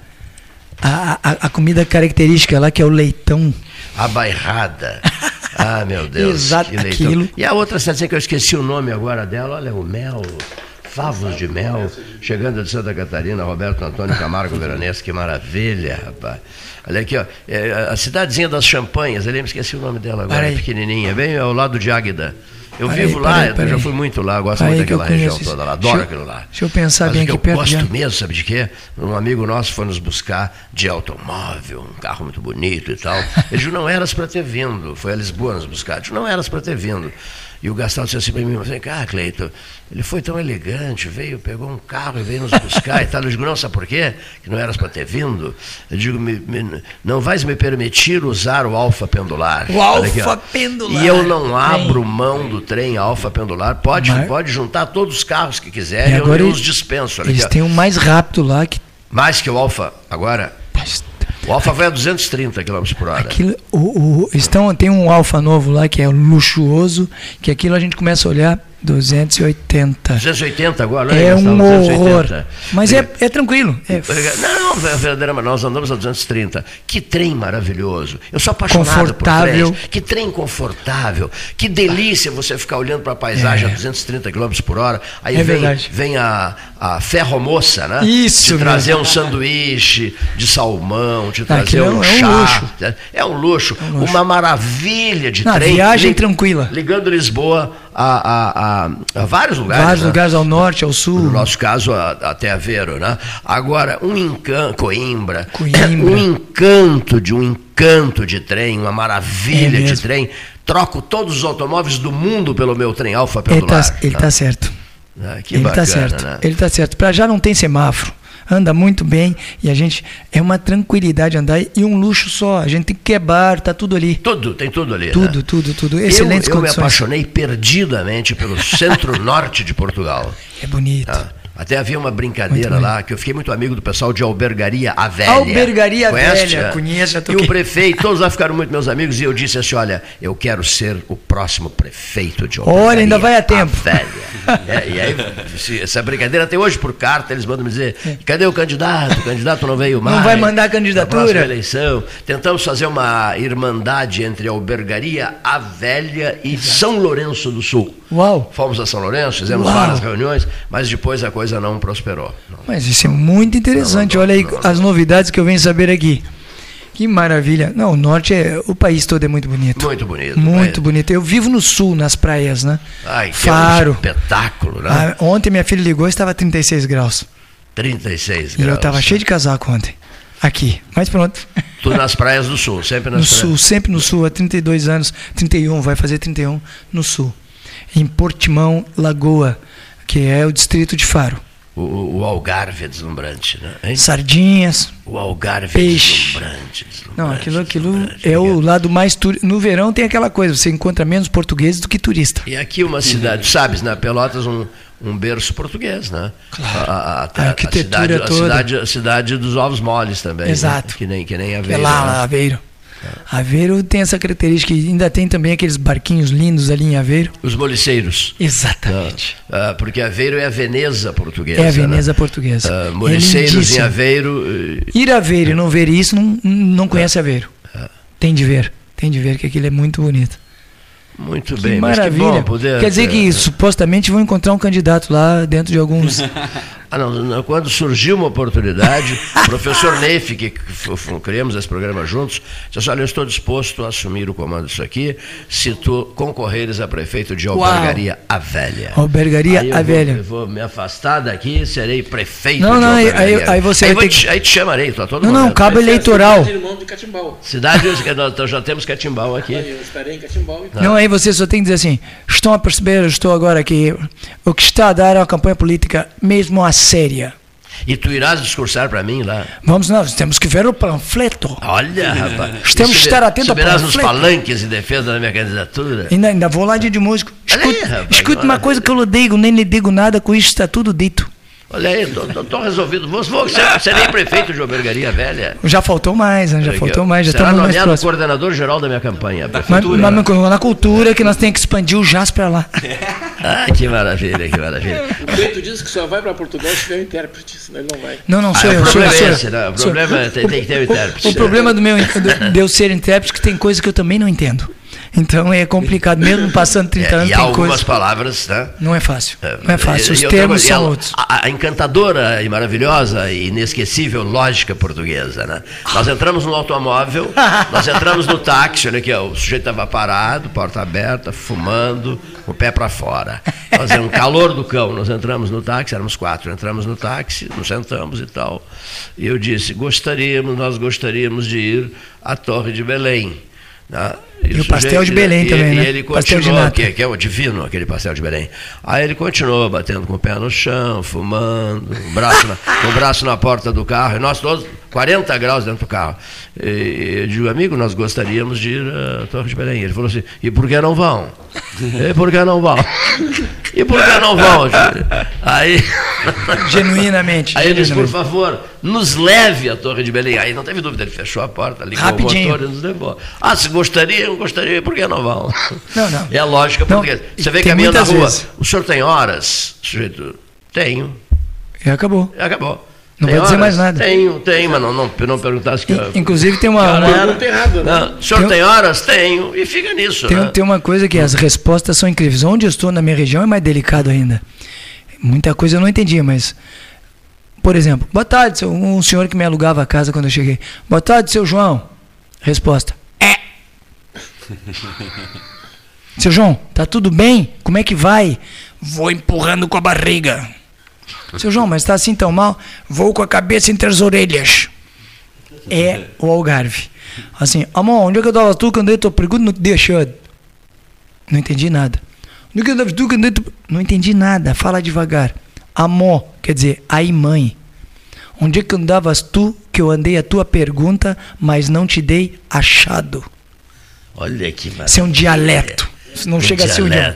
A, a, a, comida característica lá, que é o leitão. A bairrada. *laughs* Ah, meu Deus. Exato, aquilo. E a outra cidade que eu esqueci o nome agora dela, olha, o mel. Favos de mel, chegando de Santa Catarina, Roberto Antônio Camargo Veronese, que maravilha, rapaz. Olha aqui, ó, é a cidadezinha das champanhas, ali me esqueci o nome dela agora, é pequenininha, bem ao lado de Águida. Eu vivo lá, eu já fui muito lá, gosto muito daquela região toda lá, adoro aquilo lá. Deixa eu pensar Mas bem aqui eu perto. Eu gosto já. mesmo, sabe de quê? Um amigo nosso foi nos buscar de automóvel, um carro muito bonito e tal. Ele disse, não eras para ter vindo. Foi a Lisboa nos buscar. Ele disse, não eras para ter vindo. E o Gastão disse assim para mim, vem cá, Cleito, ele foi tão elegante, veio, pegou um carro e veio nos buscar e tal. Eu digo, não, sabe por quê? Que não eras para ter vindo. Eu digo, me, me, não vais me permitir usar o alfa pendular. O alfa pendular. E eu não abro mão do trem alfa pendular. Pode, Mas... pode juntar todos os carros que quiserem, eu, eu os dispenso. Eles têm um mais rápido lá que. Mais que o alfa agora? O Alfa vai a 230 km por hora. Aquilo, o, o, estão, tem um Alfa novo lá que é luxuoso, que aquilo a gente começa a olhar 280. 280 agora? É um horror. Mas é, é tranquilo. É... Não, verdadeira, nós andamos a 230. Que trem maravilhoso. Eu sou apaixonado confortável. por trens. Que trem confortável. Que delícia você ficar olhando para a paisagem é. a 230 km por hora. Aí é vem, vem a, a ferromoça, né? Isso. Te trazer um sanduíche de salmão, te trazer um, é um chá. Luxo. É um luxo. É um luxo. Uma maravilha de Não, trem. Viagem tranquila. Ligando Lisboa a, a, a, vários lugares. Vários né? lugares ao norte, ao sul. No nosso caso, até Aveiro, né? Agora, um encanto, Coimbra, Coimbra. um encanto de um encanto de trem, uma maravilha é de trem. Troco todos os automóveis do mundo pelo meu trem Alfa Pendular. Ele está né? tá certo. Ah, ele está certo. Né? Ele está certo. Para já não tem semáforo anda muito bem e a gente é uma tranquilidade andar e um luxo só. A gente tem que quebrar, tá tudo ali. Tudo, tem tudo ali. Tudo, né? tudo, tudo. Excelentes eu, eu condições. Eu me apaixonei perdidamente pelo centro-norte de Portugal. É bonito. Ah. Até havia uma brincadeira lá, que eu fiquei muito amigo do pessoal de Albergaria A Velha. Albergaria Conhece? Velha, conheço. E o prefeito, todos lá ficaram muito meus amigos, e eu disse assim, olha, eu quero ser o próximo prefeito de Albergaria Olha, ainda vai a tempo. A Velha. é, e aí, essa brincadeira, até hoje por carta, eles mandam me dizer, cadê o candidato? O candidato não veio mais. Não vai mandar a candidatura? próxima eleição. Tentamos fazer uma irmandade entre Albergaria A Velha e. São Lourenço do Sul. Uau! Fomos a São Lourenço, fizemos Uau. várias reuniões, mas depois a coisa não prosperou. Não. Mas isso é muito interessante. Não, não, Olha aí as novidades que eu venho saber aqui. Que maravilha. Não, o norte é. O país todo é muito bonito. Muito bonito. Muito bonito. Eu vivo no sul, nas praias, né? Ai, Faro. Que é um espetáculo, né? Ah, ontem minha filha ligou e estava 36 graus. 36 graus. E eu estava cheio de casaco ontem. Aqui. Mas pronto. *laughs* Tudo nas praias do sul, sempre nas No praias. sul, sempre no sul, há 32 anos. 31, vai fazer 31 no sul. Em Portimão, Lagoa, que é o distrito de Faro. O, o, Algarve é deslumbrante, né? Hein? Sardinhas. O Algarve peixe. é deslumbrante, deslumbrante. Não, aquilo, aquilo é o lado mais turístico. No verão tem aquela coisa, você encontra menos portugueses do que turista. E aqui uma cidade, sabes, na né? Pelotas um, um berço português, né? Claro. A, a, a, a arquitetura cidade, toda. A cidade, a cidade dos ovos moles também. Exato. Né? Que nem, que nem Aveiro. É lá, né? Aveiro. Aveiro tem essa característica, ainda tem também aqueles barquinhos lindos ali em Aveiro. Os moliceiros. Exatamente. Ah, porque Aveiro é a Veneza portuguesa. É a Veneza né? portuguesa. Ah, moliceiros é em Aveiro. Ir a Aveiro e não ver isso, não, não conhece Aveiro. Tem de ver, tem de ver que aquilo é muito bonito. Muito que bem, maravilha. mas que bom poder. Quer dizer que supostamente vão encontrar um candidato lá dentro de alguns. *laughs* ah, não, não, quando surgiu uma oportunidade, *laughs* o professor Neif, que criamos esse programa juntos, disse assim, olha, eu estou disposto a assumir o comando disso aqui, se tu concorreres a prefeito de Albergaria Uau. A Velha. Albergaria A vou, Velha. Eu vou me afastar daqui, serei prefeito não, de não, Albergaria. Aí, aí você aí, vai ter... te, aí te chamarei, a todo Não, momento. não, cabo eleitoral. Cidade, nós já temos Catimbau aqui. Eu estarei em Catimbau. Então. Não, aí você só tem que dizer assim, estão a perceber, estou agora aqui, o que está a dar é uma campanha política mesmo a séria. E tu irás discursar para mim lá? Vamos, nós temos que ver o panfleto. Olha, *laughs* rapaz. Temos que estar atentos ao panfleto. nos palanques em defesa da minha candidatura? Ainda, ainda vou lá de, de músico. Escute, aí, rapaz, escute uma coisa que eu lhe digo, nem lhe digo nada, com isso está tudo dito. Olha aí, estou resolvido. Vou, vou ser, serei prefeito de Albergaria Velha. Já faltou mais, né? já faltou mais. Já Será nomeado coordenador geral da minha campanha. Da cultura. Mas, mas, na cultura que nós temos que expandir o jazz para lá. ah, que maravilha, que maravilha. O Cleito diz que só vai para Portugal se tiver um intérprete, senão ele não vai. Não, não, sou ah, eu. O problema sou, é esse, né? O problema é tem, tem que ter um intérprete. O, o problema do meu, de eu ser intérprete é que tem coisa que eu também não entendo. Então é complicado, mesmo passando 30 *laughs* é, anos. E tem algumas coisa... palavras, né? Não é fácil. É, não é fácil. Os termos são outros. A, a, encantadora e maravilhosa e inesquecível lógica portuguesa, né? Nós entramos no automóvel, *laughs* nós entramos no táxi, olha aqui, ó, o sujeito estava parado, porta aberta, fumando, com o pé para fora. Nós um calor do cão, nós entramos no táxi, éramos quatro, entramos no táxi, nos sentamos e tal. E eu disse, gostaríamos, nós gostaríamos de ir à Torre de Belém. Né? E, e o, pastel de Belém e, também, e, né? E ele continuou, que, que, é o divino, aquele pastel de Belém. Aí ele continuou batendo com o pé no chão, fumando, o braço na, *laughs* o braço na porta do carro, e nós todos 40 graus dentro do carro. E eu digo, amigo, nós gostaríamos de ir à Torre de Belém. Ele falou assim, e por que não vão? *laughs* E por que não vão? E por que não vão? Aí. *laughs* Genuinamente. Aí ele disse, por favor, nos leve à Torre de Belém. Aí não teve dúvida, ele fechou a porta, ligou Rapidinho. o motor e nos levou. Ah, se gostaria, por que não vão? Não, não. É a lógica portuguesa. Você vê caminhando na rua, vezes. o senhor tem horas? Sujeito, tenho. E acabou. E acabou. Não tem vai dizer mais nada. Tenho, tenho, mas não, não, não perguntasse que. Inclusive tem uma. uma pergunta errada, né? Não, o senhor tem, tem, horas? Tenho. E fica nisso. Tem, né? tem uma coisa que as respostas são incríveis. Onde eu estou na minha região é mais delicado ainda. Muita coisa eu não entendi, mas. Por exemplo, boa tarde, um senhor que me alugava a casa quando eu cheguei. Boa tarde, seu João. Resposta: É. *laughs* seu João, tá tudo bem? Como é que vai? Vou empurrando com a barriga. Seu João, mas está assim tão mal? Vou com a cabeça entre as orelhas. É o Algarve. Assim, amor, onde é que eu estava tu quando eu tô perguntando não te deixando? Não entendi nada. Onde é que eu estava tu quando eu tô... Não entendi nada, fala devagar. Amor, quer dizer, aí mãe. Onde é que andavas tu que eu andei a tua pergunta, mas não te dei achado? Olha que maravilha. Isso é um dialeto não chega a ser um dia.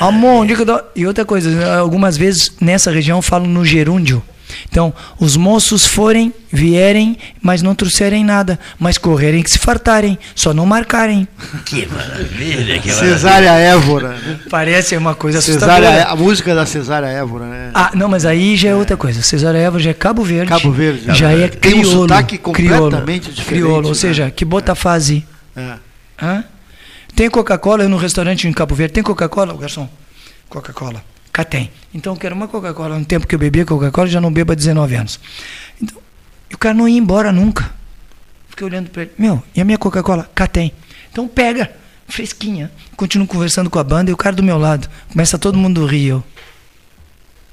Amor, onde que eu E outra coisa, algumas vezes nessa região falam no gerúndio. Então, os moços forem, vierem, mas não trouxerem nada, mas correrem que se fartarem, só não marcarem. Que maravilha, que Cesária Évora. Né? Parece uma coisa Cesária, é- A música da Cesária Évora, né? Ah, não, mas aí já é, é. outra coisa. Cesária Évora já é Cabo Verde. Cabo Verde. Já é crioulo. Tem um sotaque completamente crioulo, diferente. Crioulo, ou né? seja, que bota fase. É. Hã? Tem Coca-Cola no restaurante em Cabo Verde? Tem Coca-Cola? Garçom, Coca-Cola. Cá tem. Então eu quero uma Coca-Cola. No tempo que eu bebia Coca-Cola, já não bebo há 19 anos. Então, o cara não ia embora nunca. Fiquei olhando para ele. Meu, e a minha Coca-Cola? Cá tem. Então pega, fresquinha. Continuo conversando com a banda e o cara do meu lado. Começa todo mundo rir. Eu.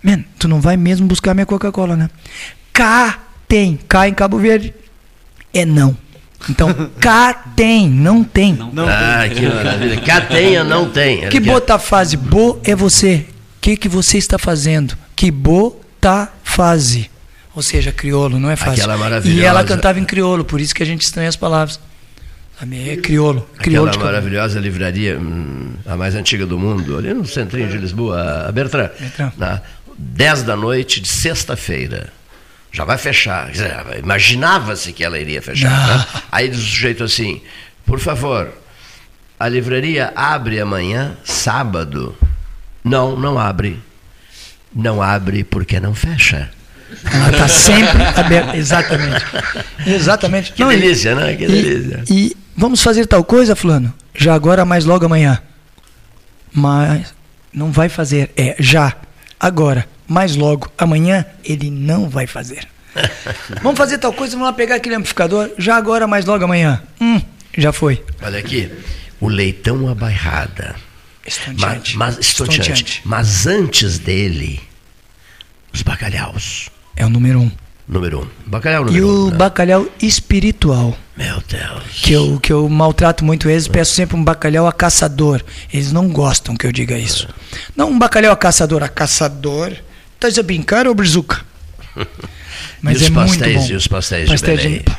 Man, tu não vai mesmo buscar minha Coca-Cola, né? Cá tem. Cá em Cabo Verde. É não. Então, cá tem, não tem. Não ah, tem. que maravilha. Cá tenha, não tem. Que bota fase? Bo é você. O que, que você está fazendo? Que bota fase. Ou seja, crioulo, não é fácil. Aquela maravilhosa. E ela cantava em crioulo, por isso que a gente estranha as palavras. É crioulo. crioulo Aquela maravilhosa livraria, hum, a mais antiga do mundo, ali no centrinho de Lisboa, a Bertrand. Bertrand. Na 10 da noite de sexta-feira já vai fechar. Imaginava-se que ela iria fechar. Né? Aí diz o sujeito assim: por favor, a livraria abre amanhã, sábado? Não, não abre. Não abre porque não fecha. Ela está sempre aberta. Exatamente. Exatamente. Que não, delícia, e, né? Que delícia. E, e vamos fazer tal coisa, Fulano? Já agora, mais logo amanhã. Mas não vai fazer. É já. Agora mais logo, amanhã, ele não vai fazer. *laughs* vamos fazer tal coisa, vamos lá pegar aquele amplificador, já agora, mais logo amanhã. Hum, já foi. Olha aqui, o leitão a bairrada. Estonteante. Mas, mas, estonteante. mas antes dele, os bacalhaus. É o número um. Número um. Bacalhau número E o um, né? bacalhau espiritual. Meu Deus. Que eu, que eu maltrato muito eles, peço sempre um bacalhau a caçador. Eles não gostam que eu diga isso. Não um bacalhau a caçador, a caçador Estás a brincar ou brizuca? *laughs* Mas e é pastéis, muito bom. E os pastéis Pastéis de Belém? De...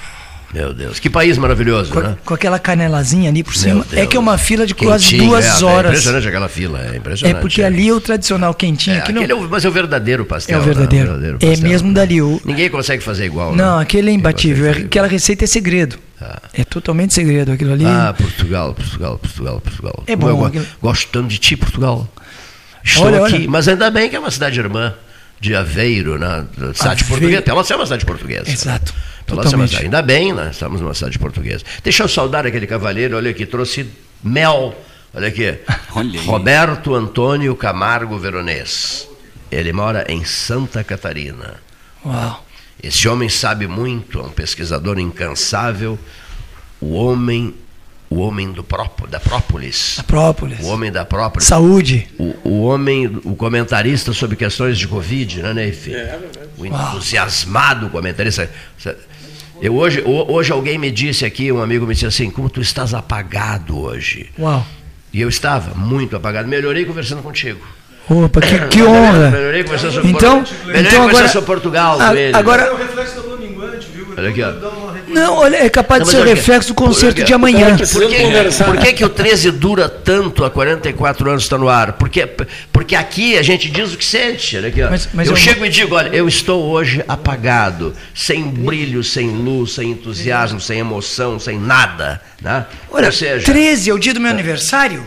Meu Deus, que país maravilhoso, com, né? Com aquela canelazinha ali por cima. É que é uma fila de quase duas é, horas. É impressionante aquela fila, é impressionante. É porque é. ali é o tradicional quentinho. É, aquele não... é o, mas é o verdadeiro pastel. É o verdadeiro. Né? o verdadeiro pastel, é mesmo né? dali. O... Ninguém consegue fazer igual. Né? Não, né? aquele é imbatível. Aquela receita é segredo. Ah. É totalmente segredo aquilo ali. Ah, Portugal, Portugal, Portugal, Portugal. É bom. Eu aquilo... gosto tanto de ti, Portugal. Estou olha, aqui, olha. mas ainda bem que é uma cidade irmã de Aveiro, né? Cidade portuguesa, até ela é uma cidade portuguesa. Exato. Totalmente. Ainda bem, nós estamos numa cidade portuguesa. Deixa eu saudar aquele cavalheiro, olha aqui, trouxe mel. Olha aqui. *laughs* Olha Roberto Antônio Camargo Veronês. Ele mora em Santa Catarina. Uau. Esse homem sabe muito, é um pesquisador incansável. O homem o homem do própolis, da própolis. Da própolis. O homem da própolis. Saúde. O, o homem, o comentarista sobre questões de Covid, né, Neif? É, é o entusiasmado comentarista. Eu hoje, hoje alguém me disse aqui, um amigo me disse assim, como tu estás apagado hoje. Uau. E eu estava muito apagado. Melhorei conversando contigo. Opa, que, que honra. Melhorei conversando sobre, então, Melhorei então agora, sobre Portugal. A, agora, Olha aqui, ó. Não, olha, é capaz não, de ser o reflexo do concerto de amanhã. Por que, por que, que o 13 dura tanto há 44 anos está no ar? Porque, porque aqui a gente diz o que sente. Olha aqui, ó. Mas, mas eu, eu chego não... e digo, olha, eu estou hoje apagado, sem brilho, sem luz, sem entusiasmo, sem emoção, sem nada. Né? Olha, Ou seja, 13 é o dia do meu aniversário?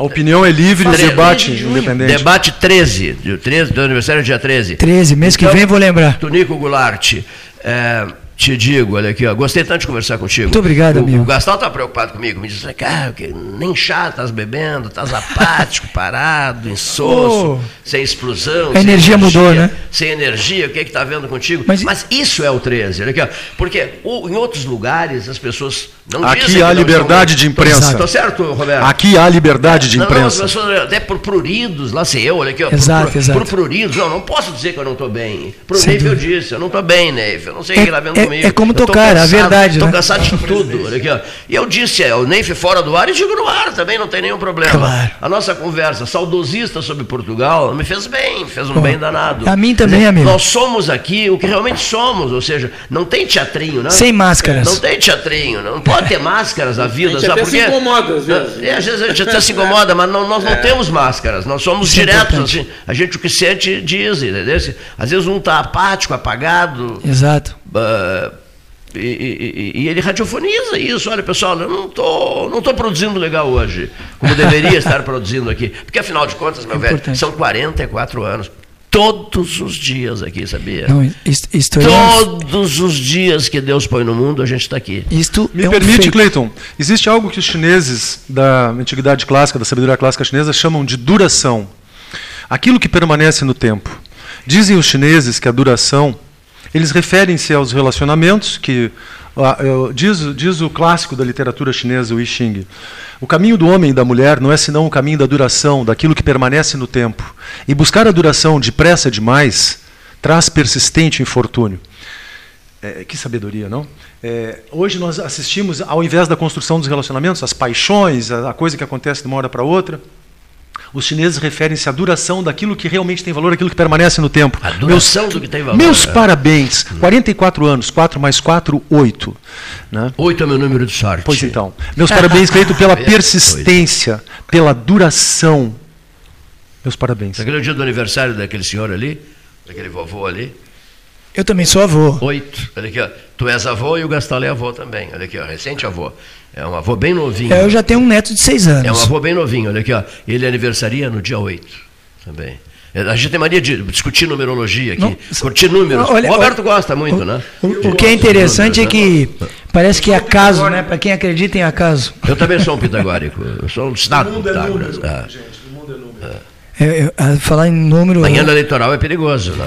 A opinião é livre e debate de independente. Debate 13, dia 13, do aniversário dia 13. 13, mês que então, vem vou lembrar. Tonico Goulart, é, te digo, olha aqui, ó, gostei tanto de conversar contigo. Muito obrigado, o, amigo. O Gastão está preocupado comigo, me diz, cara, nem chá estás bebendo, estás apático, *laughs* parado, insosso, oh, sem explosão. A energia, energia, mudou, né? Sem energia, o que é que está vendo contigo? Mas, Mas, isso é o 13, olha aqui, ó, porque o, em outros lugares as pessoas não Aqui há liberdade de imprensa. Estou certo, Roberto? Aqui há liberdade de imprensa. Não, as pessoas até por pruridos, lá sei eu, olha aqui, ó, exato, por, exato. por pruridos, não, não posso dizer que eu não estou bem. Pro Neif eu disse, eu não estou bem, Neif, eu não sei o é, que está vendo é, comigo. É como tocar, a verdade. Estou né? cansado de tudo. Olha aqui, ó. E eu disse, é, o Neif fora do ar e digo no ar também, não tem nenhum problema. Claro. A nossa conversa saudosista sobre Portugal me fez bem, fez um Bom, bem danado. A mim também, amigo. Nós somos aqui o que realmente somos, ou seja, não tem teatrinho, né? Sem máscaras. Não tem teatrinho, não pode ter máscaras na vida, a gente sabe até se incomoda às vezes. É, às vezes a gente até se incomoda, mas não, nós não é. temos máscaras, nós somos Isso é diretos, é assim, a gente o que sente diz, entendeu? Às vezes um está apático, apagado. Exato. Uh, e, e, e, ele radiofoniza isso. Olha, pessoal, eu não tô, não tô produzindo legal hoje, como deveria *laughs* estar produzindo aqui. Porque, afinal de contas, meu é velho, são 44 anos. Todos os dias aqui, sabia? Não, Todos os dias que Deus põe no mundo, a gente está aqui. Isto Me é permite, um Cleiton, existe algo que os chineses da antiguidade clássica, da sabedoria clássica chinesa, chamam de duração. Aquilo que permanece no tempo. Dizem os chineses que a duração eles referem-se aos relacionamentos que diz, diz, o clássico da literatura chinesa, o I Ching. O caminho do homem e da mulher não é senão o caminho da duração, daquilo que permanece no tempo. E buscar a duração depressa demais traz persistente infortúnio. É, que sabedoria, não? É, hoje nós assistimos, ao invés da construção dos relacionamentos, as paixões, a, a coisa que acontece de uma hora para outra, os chineses referem-se à duração daquilo que realmente tem valor, aquilo que permanece no tempo. A duração meus, do que tem valor. Meus é. parabéns. 44 anos, 4 mais 4, 8. Né? 8 é meu número de sorte. Pois então. Meus parabéns, Cleito, pela *laughs* persistência, pela duração. Meus parabéns. Aquele é o dia do aniversário daquele senhor ali, daquele vovô ali. Eu também sou avô. Oito. Olha aqui, ó. Tu és avô e o Gastal é avô também. Olha aqui, ó. Recente avô. É um avô bem novinho. É, eu já tenho um neto de seis anos. É um avô bem novinho, olha aqui, ó. Ele aniversaria no dia 8 também. É, a gente tem mania de discutir numerologia aqui, não, curtir números. Olha, o Roberto gosta muito, o, né? O, o que é interessante é que parece que é acaso, né? Para quem acredita em acaso. Eu também sou um pitagórico. Eu sou um estado Pitágoras. É gente, o mundo é número. É. É, é, falar em número. Em ano eleitoral é perigoso, né?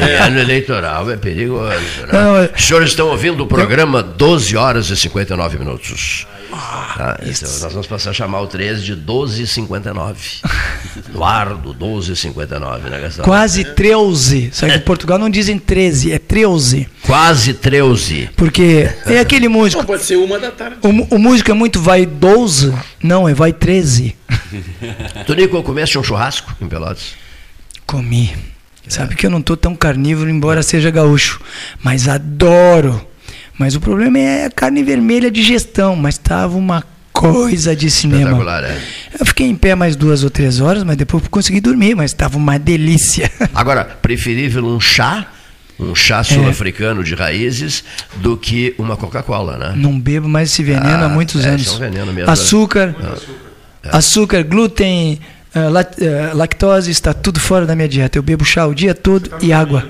*laughs* em ano eleitoral é perigoso. Né? Não, é- Os senhores estão ouvindo o programa 12 horas e 59 minutos. Ah, então nós vamos passar a chamar o 13 de 12,59. *laughs* no ar do 12,59, né, Gastão? Quase 13. Só que em Portugal não dizem 13, é 13. Quase 13. Porque *laughs* é aquele músico. Não, pode ser uma da tarde. O, o músico é muito vai 12. Não, é vai 13. Tonico, comeste um churrasco em Pelotas? Comi. É. Sabe que eu não tô tão carnívoro, embora seja gaúcho. Mas adoro mas o problema é a carne vermelha de gestão, mas estava uma coisa de cinema. É. Eu fiquei em pé mais duas ou três horas, mas depois consegui dormir, mas estava uma delícia. *laughs* Agora, preferível um chá, um chá sul-africano é. de raízes, do que uma Coca-Cola, né? Não bebo mais esse veneno ah, há muitos é, anos. É um veneno mesmo. Açúcar, ah. açúcar, glúten, uh, lactose, está tudo fora da minha dieta. Eu bebo chá o dia todo e água.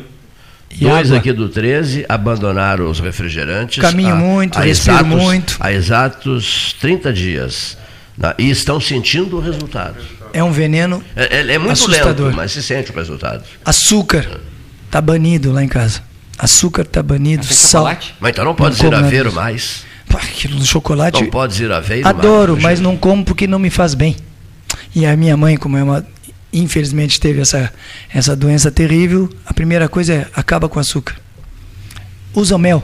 E Dois água. aqui do 13 abandonaram os refrigerantes. Caminho a, muito, a respiro exatos, muito. Há exatos 30 dias. Na, e estão sentindo o resultado. É um veneno. É, é, é muito assustador. lento, mas se sente o resultado. Açúcar está banido lá em casa. Açúcar está banido. Sal. Mas então não pode não aveiro mais. Pá, aquilo do chocolate. Não pode aveiro Adoro, mais, mas não como porque não me faz bem. E a minha mãe, como é uma infelizmente teve essa, essa doença terrível, a primeira coisa é acaba com açúcar. Usa mel.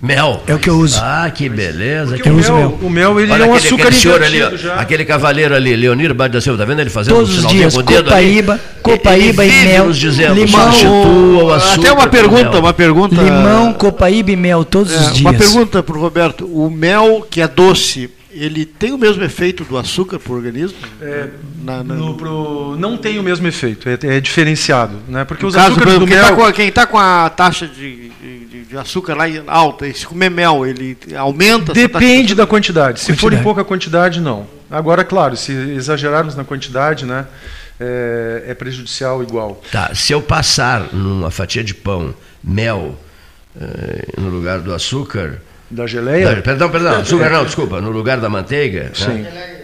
Mel. É o que eu uso. Ah, que beleza. Que eu uso mel. O mel ele Olha é um aquele, açúcar aquele senhor ali, Aquele cavaleiro ali, Leonir Bade da Silva, tá vendo ele fazendo Todos os dias, copaíba, copaíba e, mel. Dizendo, limão, o açúcar Até uma pergunta, uma pergunta. Limão, copaíba e mel todos é, os dias. Uma pergunta para o Roberto. O mel que é doce, ele tem o mesmo efeito do açúcar para o organismo? É, na, na... No, pro, não tem o mesmo efeito, é, é diferenciado. Né? Porque no os caso, açúcares do quem mel... Tá quem está com a taxa de, de, de, açúcar lá alta, se comer mel, ele aumenta? Depende da quantidade. Se quantidade. for em pouca quantidade, não. Agora, claro, se exagerarmos na quantidade, né, é, é prejudicial igual. Tá, se eu passar numa fatia de pão mel eh, no lugar do açúcar da geleia? Da, perdão, perdão, açúcar *laughs* não, desculpa, no lugar da manteiga. Sim. Né?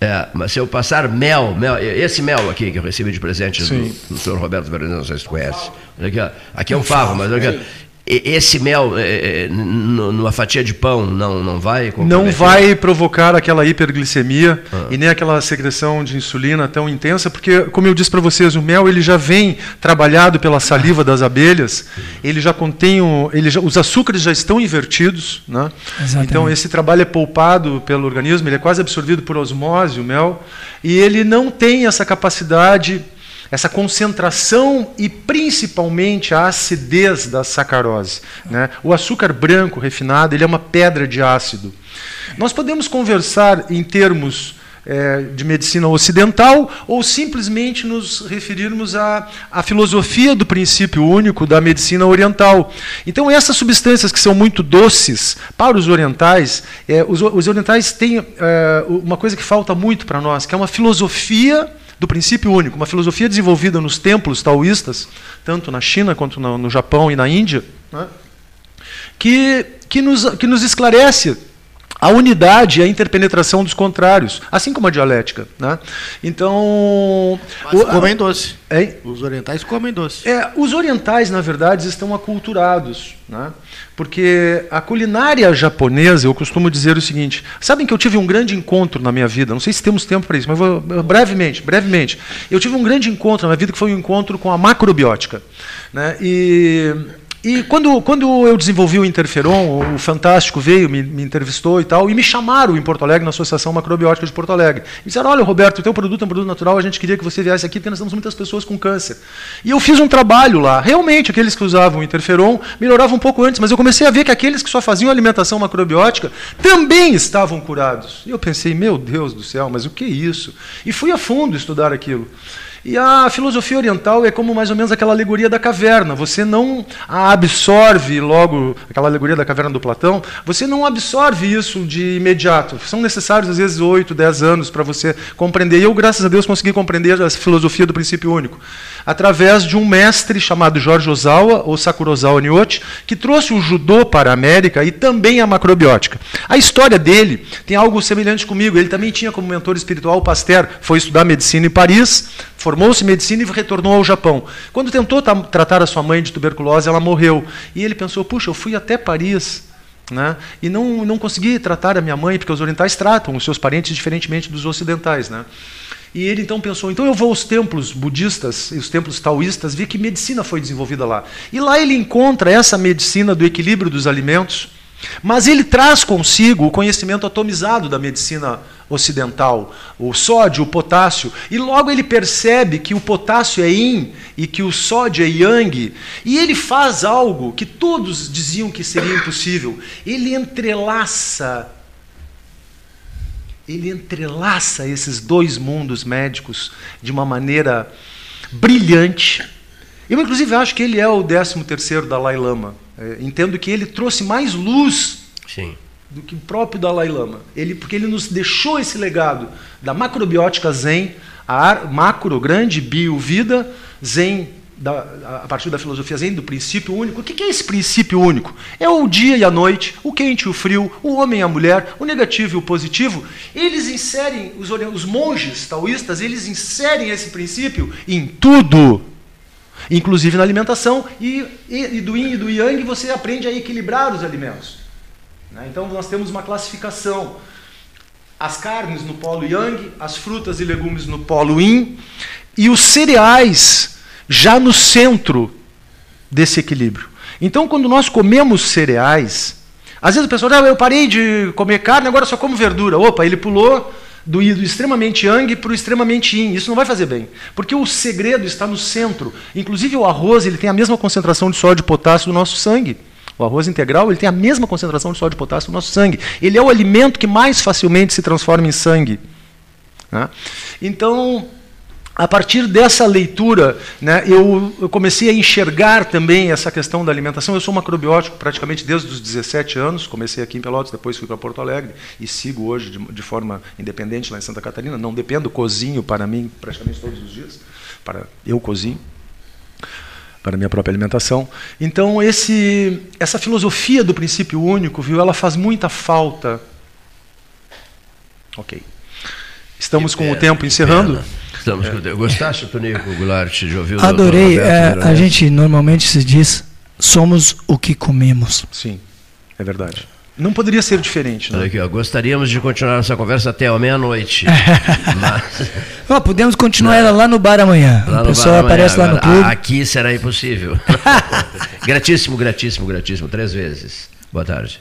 É, mas se eu passar mel, mel, esse mel aqui que eu recebi de presente do, do senhor Roberto Veronese, não sei se conhece. Aqui, aqui é um favo, mas aqui, esse mel é, é numa fatia de pão não, não vai não vai provocar aquela hiperglicemia ah. e nem aquela secreção de insulina tão intensa porque como eu disse para vocês o mel ele já vem trabalhado pela saliva das abelhas ele já contém o, ele já, os açúcares já estão invertidos né? então esse trabalho é poupado pelo organismo ele é quase absorvido por osmose o mel e ele não tem essa capacidade essa concentração e principalmente a acidez da sacarose. Né? O açúcar branco refinado ele é uma pedra de ácido. Nós podemos conversar em termos é, de medicina ocidental ou simplesmente nos referirmos à, à filosofia do princípio único da medicina oriental. Então, essas substâncias que são muito doces para os orientais, é, os, os, orientais têm é, uma coisa que falta muito para nós, que é uma filosofia do princípio único, uma filosofia desenvolvida nos templos taoístas, tanto na China quanto no, no Japão e na Índia, né, que, que, nos, que nos esclarece a unidade e a interpenetração dos contrários, assim como a dialética. Né? Então. Mas o, comem doce. É, os orientais comem doce. É, os orientais, na verdade, estão aculturados. Né? Porque a culinária japonesa, eu costumo dizer o seguinte: sabem que eu tive um grande encontro na minha vida, não sei se temos tempo para isso, mas vou, brevemente, brevemente. Eu tive um grande encontro na minha vida que foi um encontro com a macrobiótica. Né? E e quando, quando eu desenvolvi o Interferon, o Fantástico veio, me, me, entrevistou e tal, e me chamaram em Porto Alegre, na Associação Macrobiótica de Porto Alegre. Me disseram, olha, Roberto, o teu produto é um produto natural, a gente queria que você viesse aqui, porque nós temos muitas pessoas com câncer. E eu fiz um trabalho lá. Realmente, aqueles que usavam o Interferon melhoravam um pouco antes, mas eu comecei a ver que aqueles que só faziam alimentação macrobiótica também estavam curados. E eu pensei, meu Deus do céu, mas o que é isso? E fui a fundo estudar aquilo. E a filosofia oriental é como mais ou menos aquela alegoria da caverna. Você não a absorve logo, aquela alegoria da caverna do Platão, você não absorve isso de imediato. São necessários, às vezes, oito, dez anos para você compreender. E eu, graças a Deus, consegui compreender a filosofia do princípio único. Através de um mestre chamado Jorge Ozawa, ou Sakura Ozawa Nyochi, que trouxe o judô para a América e também a macrobiótica. A história dele tem algo semelhante comigo. Ele também tinha como mentor espiritual o Pasteur, foi estudar medicina em Paris, Formou-se em medicina e retornou ao Japão. Quando tentou tratar a sua mãe de tuberculose, ela morreu. E ele pensou: puxa, eu fui até Paris né? e não, não consegui tratar a minha mãe, porque os orientais tratam os seus parentes diferentemente dos ocidentais. Né? E ele então pensou: então eu vou aos templos budistas e os templos taoístas, ver que medicina foi desenvolvida lá. E lá ele encontra essa medicina do equilíbrio dos alimentos mas ele traz consigo o conhecimento atomizado da medicina ocidental, o sódio, o potássio, e logo ele percebe que o potássio é yin e que o sódio é yang, e ele faz algo que todos diziam que seria impossível. Ele entrelaça ele entrelaça esses dois mundos médicos de uma maneira brilhante. Eu inclusive acho que ele é o 13 terceiro Dalai Lama. É, entendo que ele trouxe mais luz Sim. Do que o próprio Dalai Lama. Ele, porque ele nos deixou esse legado da macrobiótica Zen, a macro, grande, bio, vida, Zen, da, a partir da filosofia zen, do princípio único. O que é esse princípio único? É o dia e a noite, o quente e o frio, o homem e a mulher, o negativo e o positivo. Eles inserem, os, os monges taoístas, eles inserem esse princípio em tudo, inclusive na alimentação, e, e, e do yin e do yang você aprende a equilibrar os alimentos. Né? Então nós temos uma classificação. As carnes no polo yang, as frutas e legumes no polo yin, e os cereais já no centro desse equilíbrio. Então, quando nós comemos cereais, às vezes o pessoal, ah, eu parei de comer carne, agora só como verdura. Opa, ele pulou do, do extremamente yang para o extremamente yin. Isso não vai fazer bem, porque o segredo está no centro. Inclusive o arroz ele tem a mesma concentração de sódio e potássio do nosso sangue. O arroz integral ele tem a mesma concentração de sódio e potássio no nosso sangue. Ele é o alimento que mais facilmente se transforma em sangue. Né? Então, a partir dessa leitura, né, eu, eu, comecei a enxergar também essa questão da alimentação. Eu sou macrobiótico praticamente desde os 17 anos, comecei aqui em Pelotas, depois fui para Porto Alegre e sigo hoje de, de, forma independente lá em Santa Catarina. Não dependo, cozinho para mim praticamente todos os dias. Para eu cozinho para a minha própria alimentação. Então esse, essa filosofia do princípio único, viu, ela faz muita falta. Ok. Estamos com o tempo encerrando. Estamos é. Gostaste, Tonico Goulart, de ouvir o Adorei. É, a gente normalmente se diz, somos o que comemos. Sim, é verdade. Não poderia ser diferente. Né? Aqui, ó, gostaríamos de continuar essa conversa até a meia-noite. *laughs* mas... podemos continuar ela lá no bar amanhã. Lá o pessoal aparece lá no clube. Aqui será impossível. *laughs* gratíssimo, gratíssimo, gratíssimo. Três vezes. Boa tarde.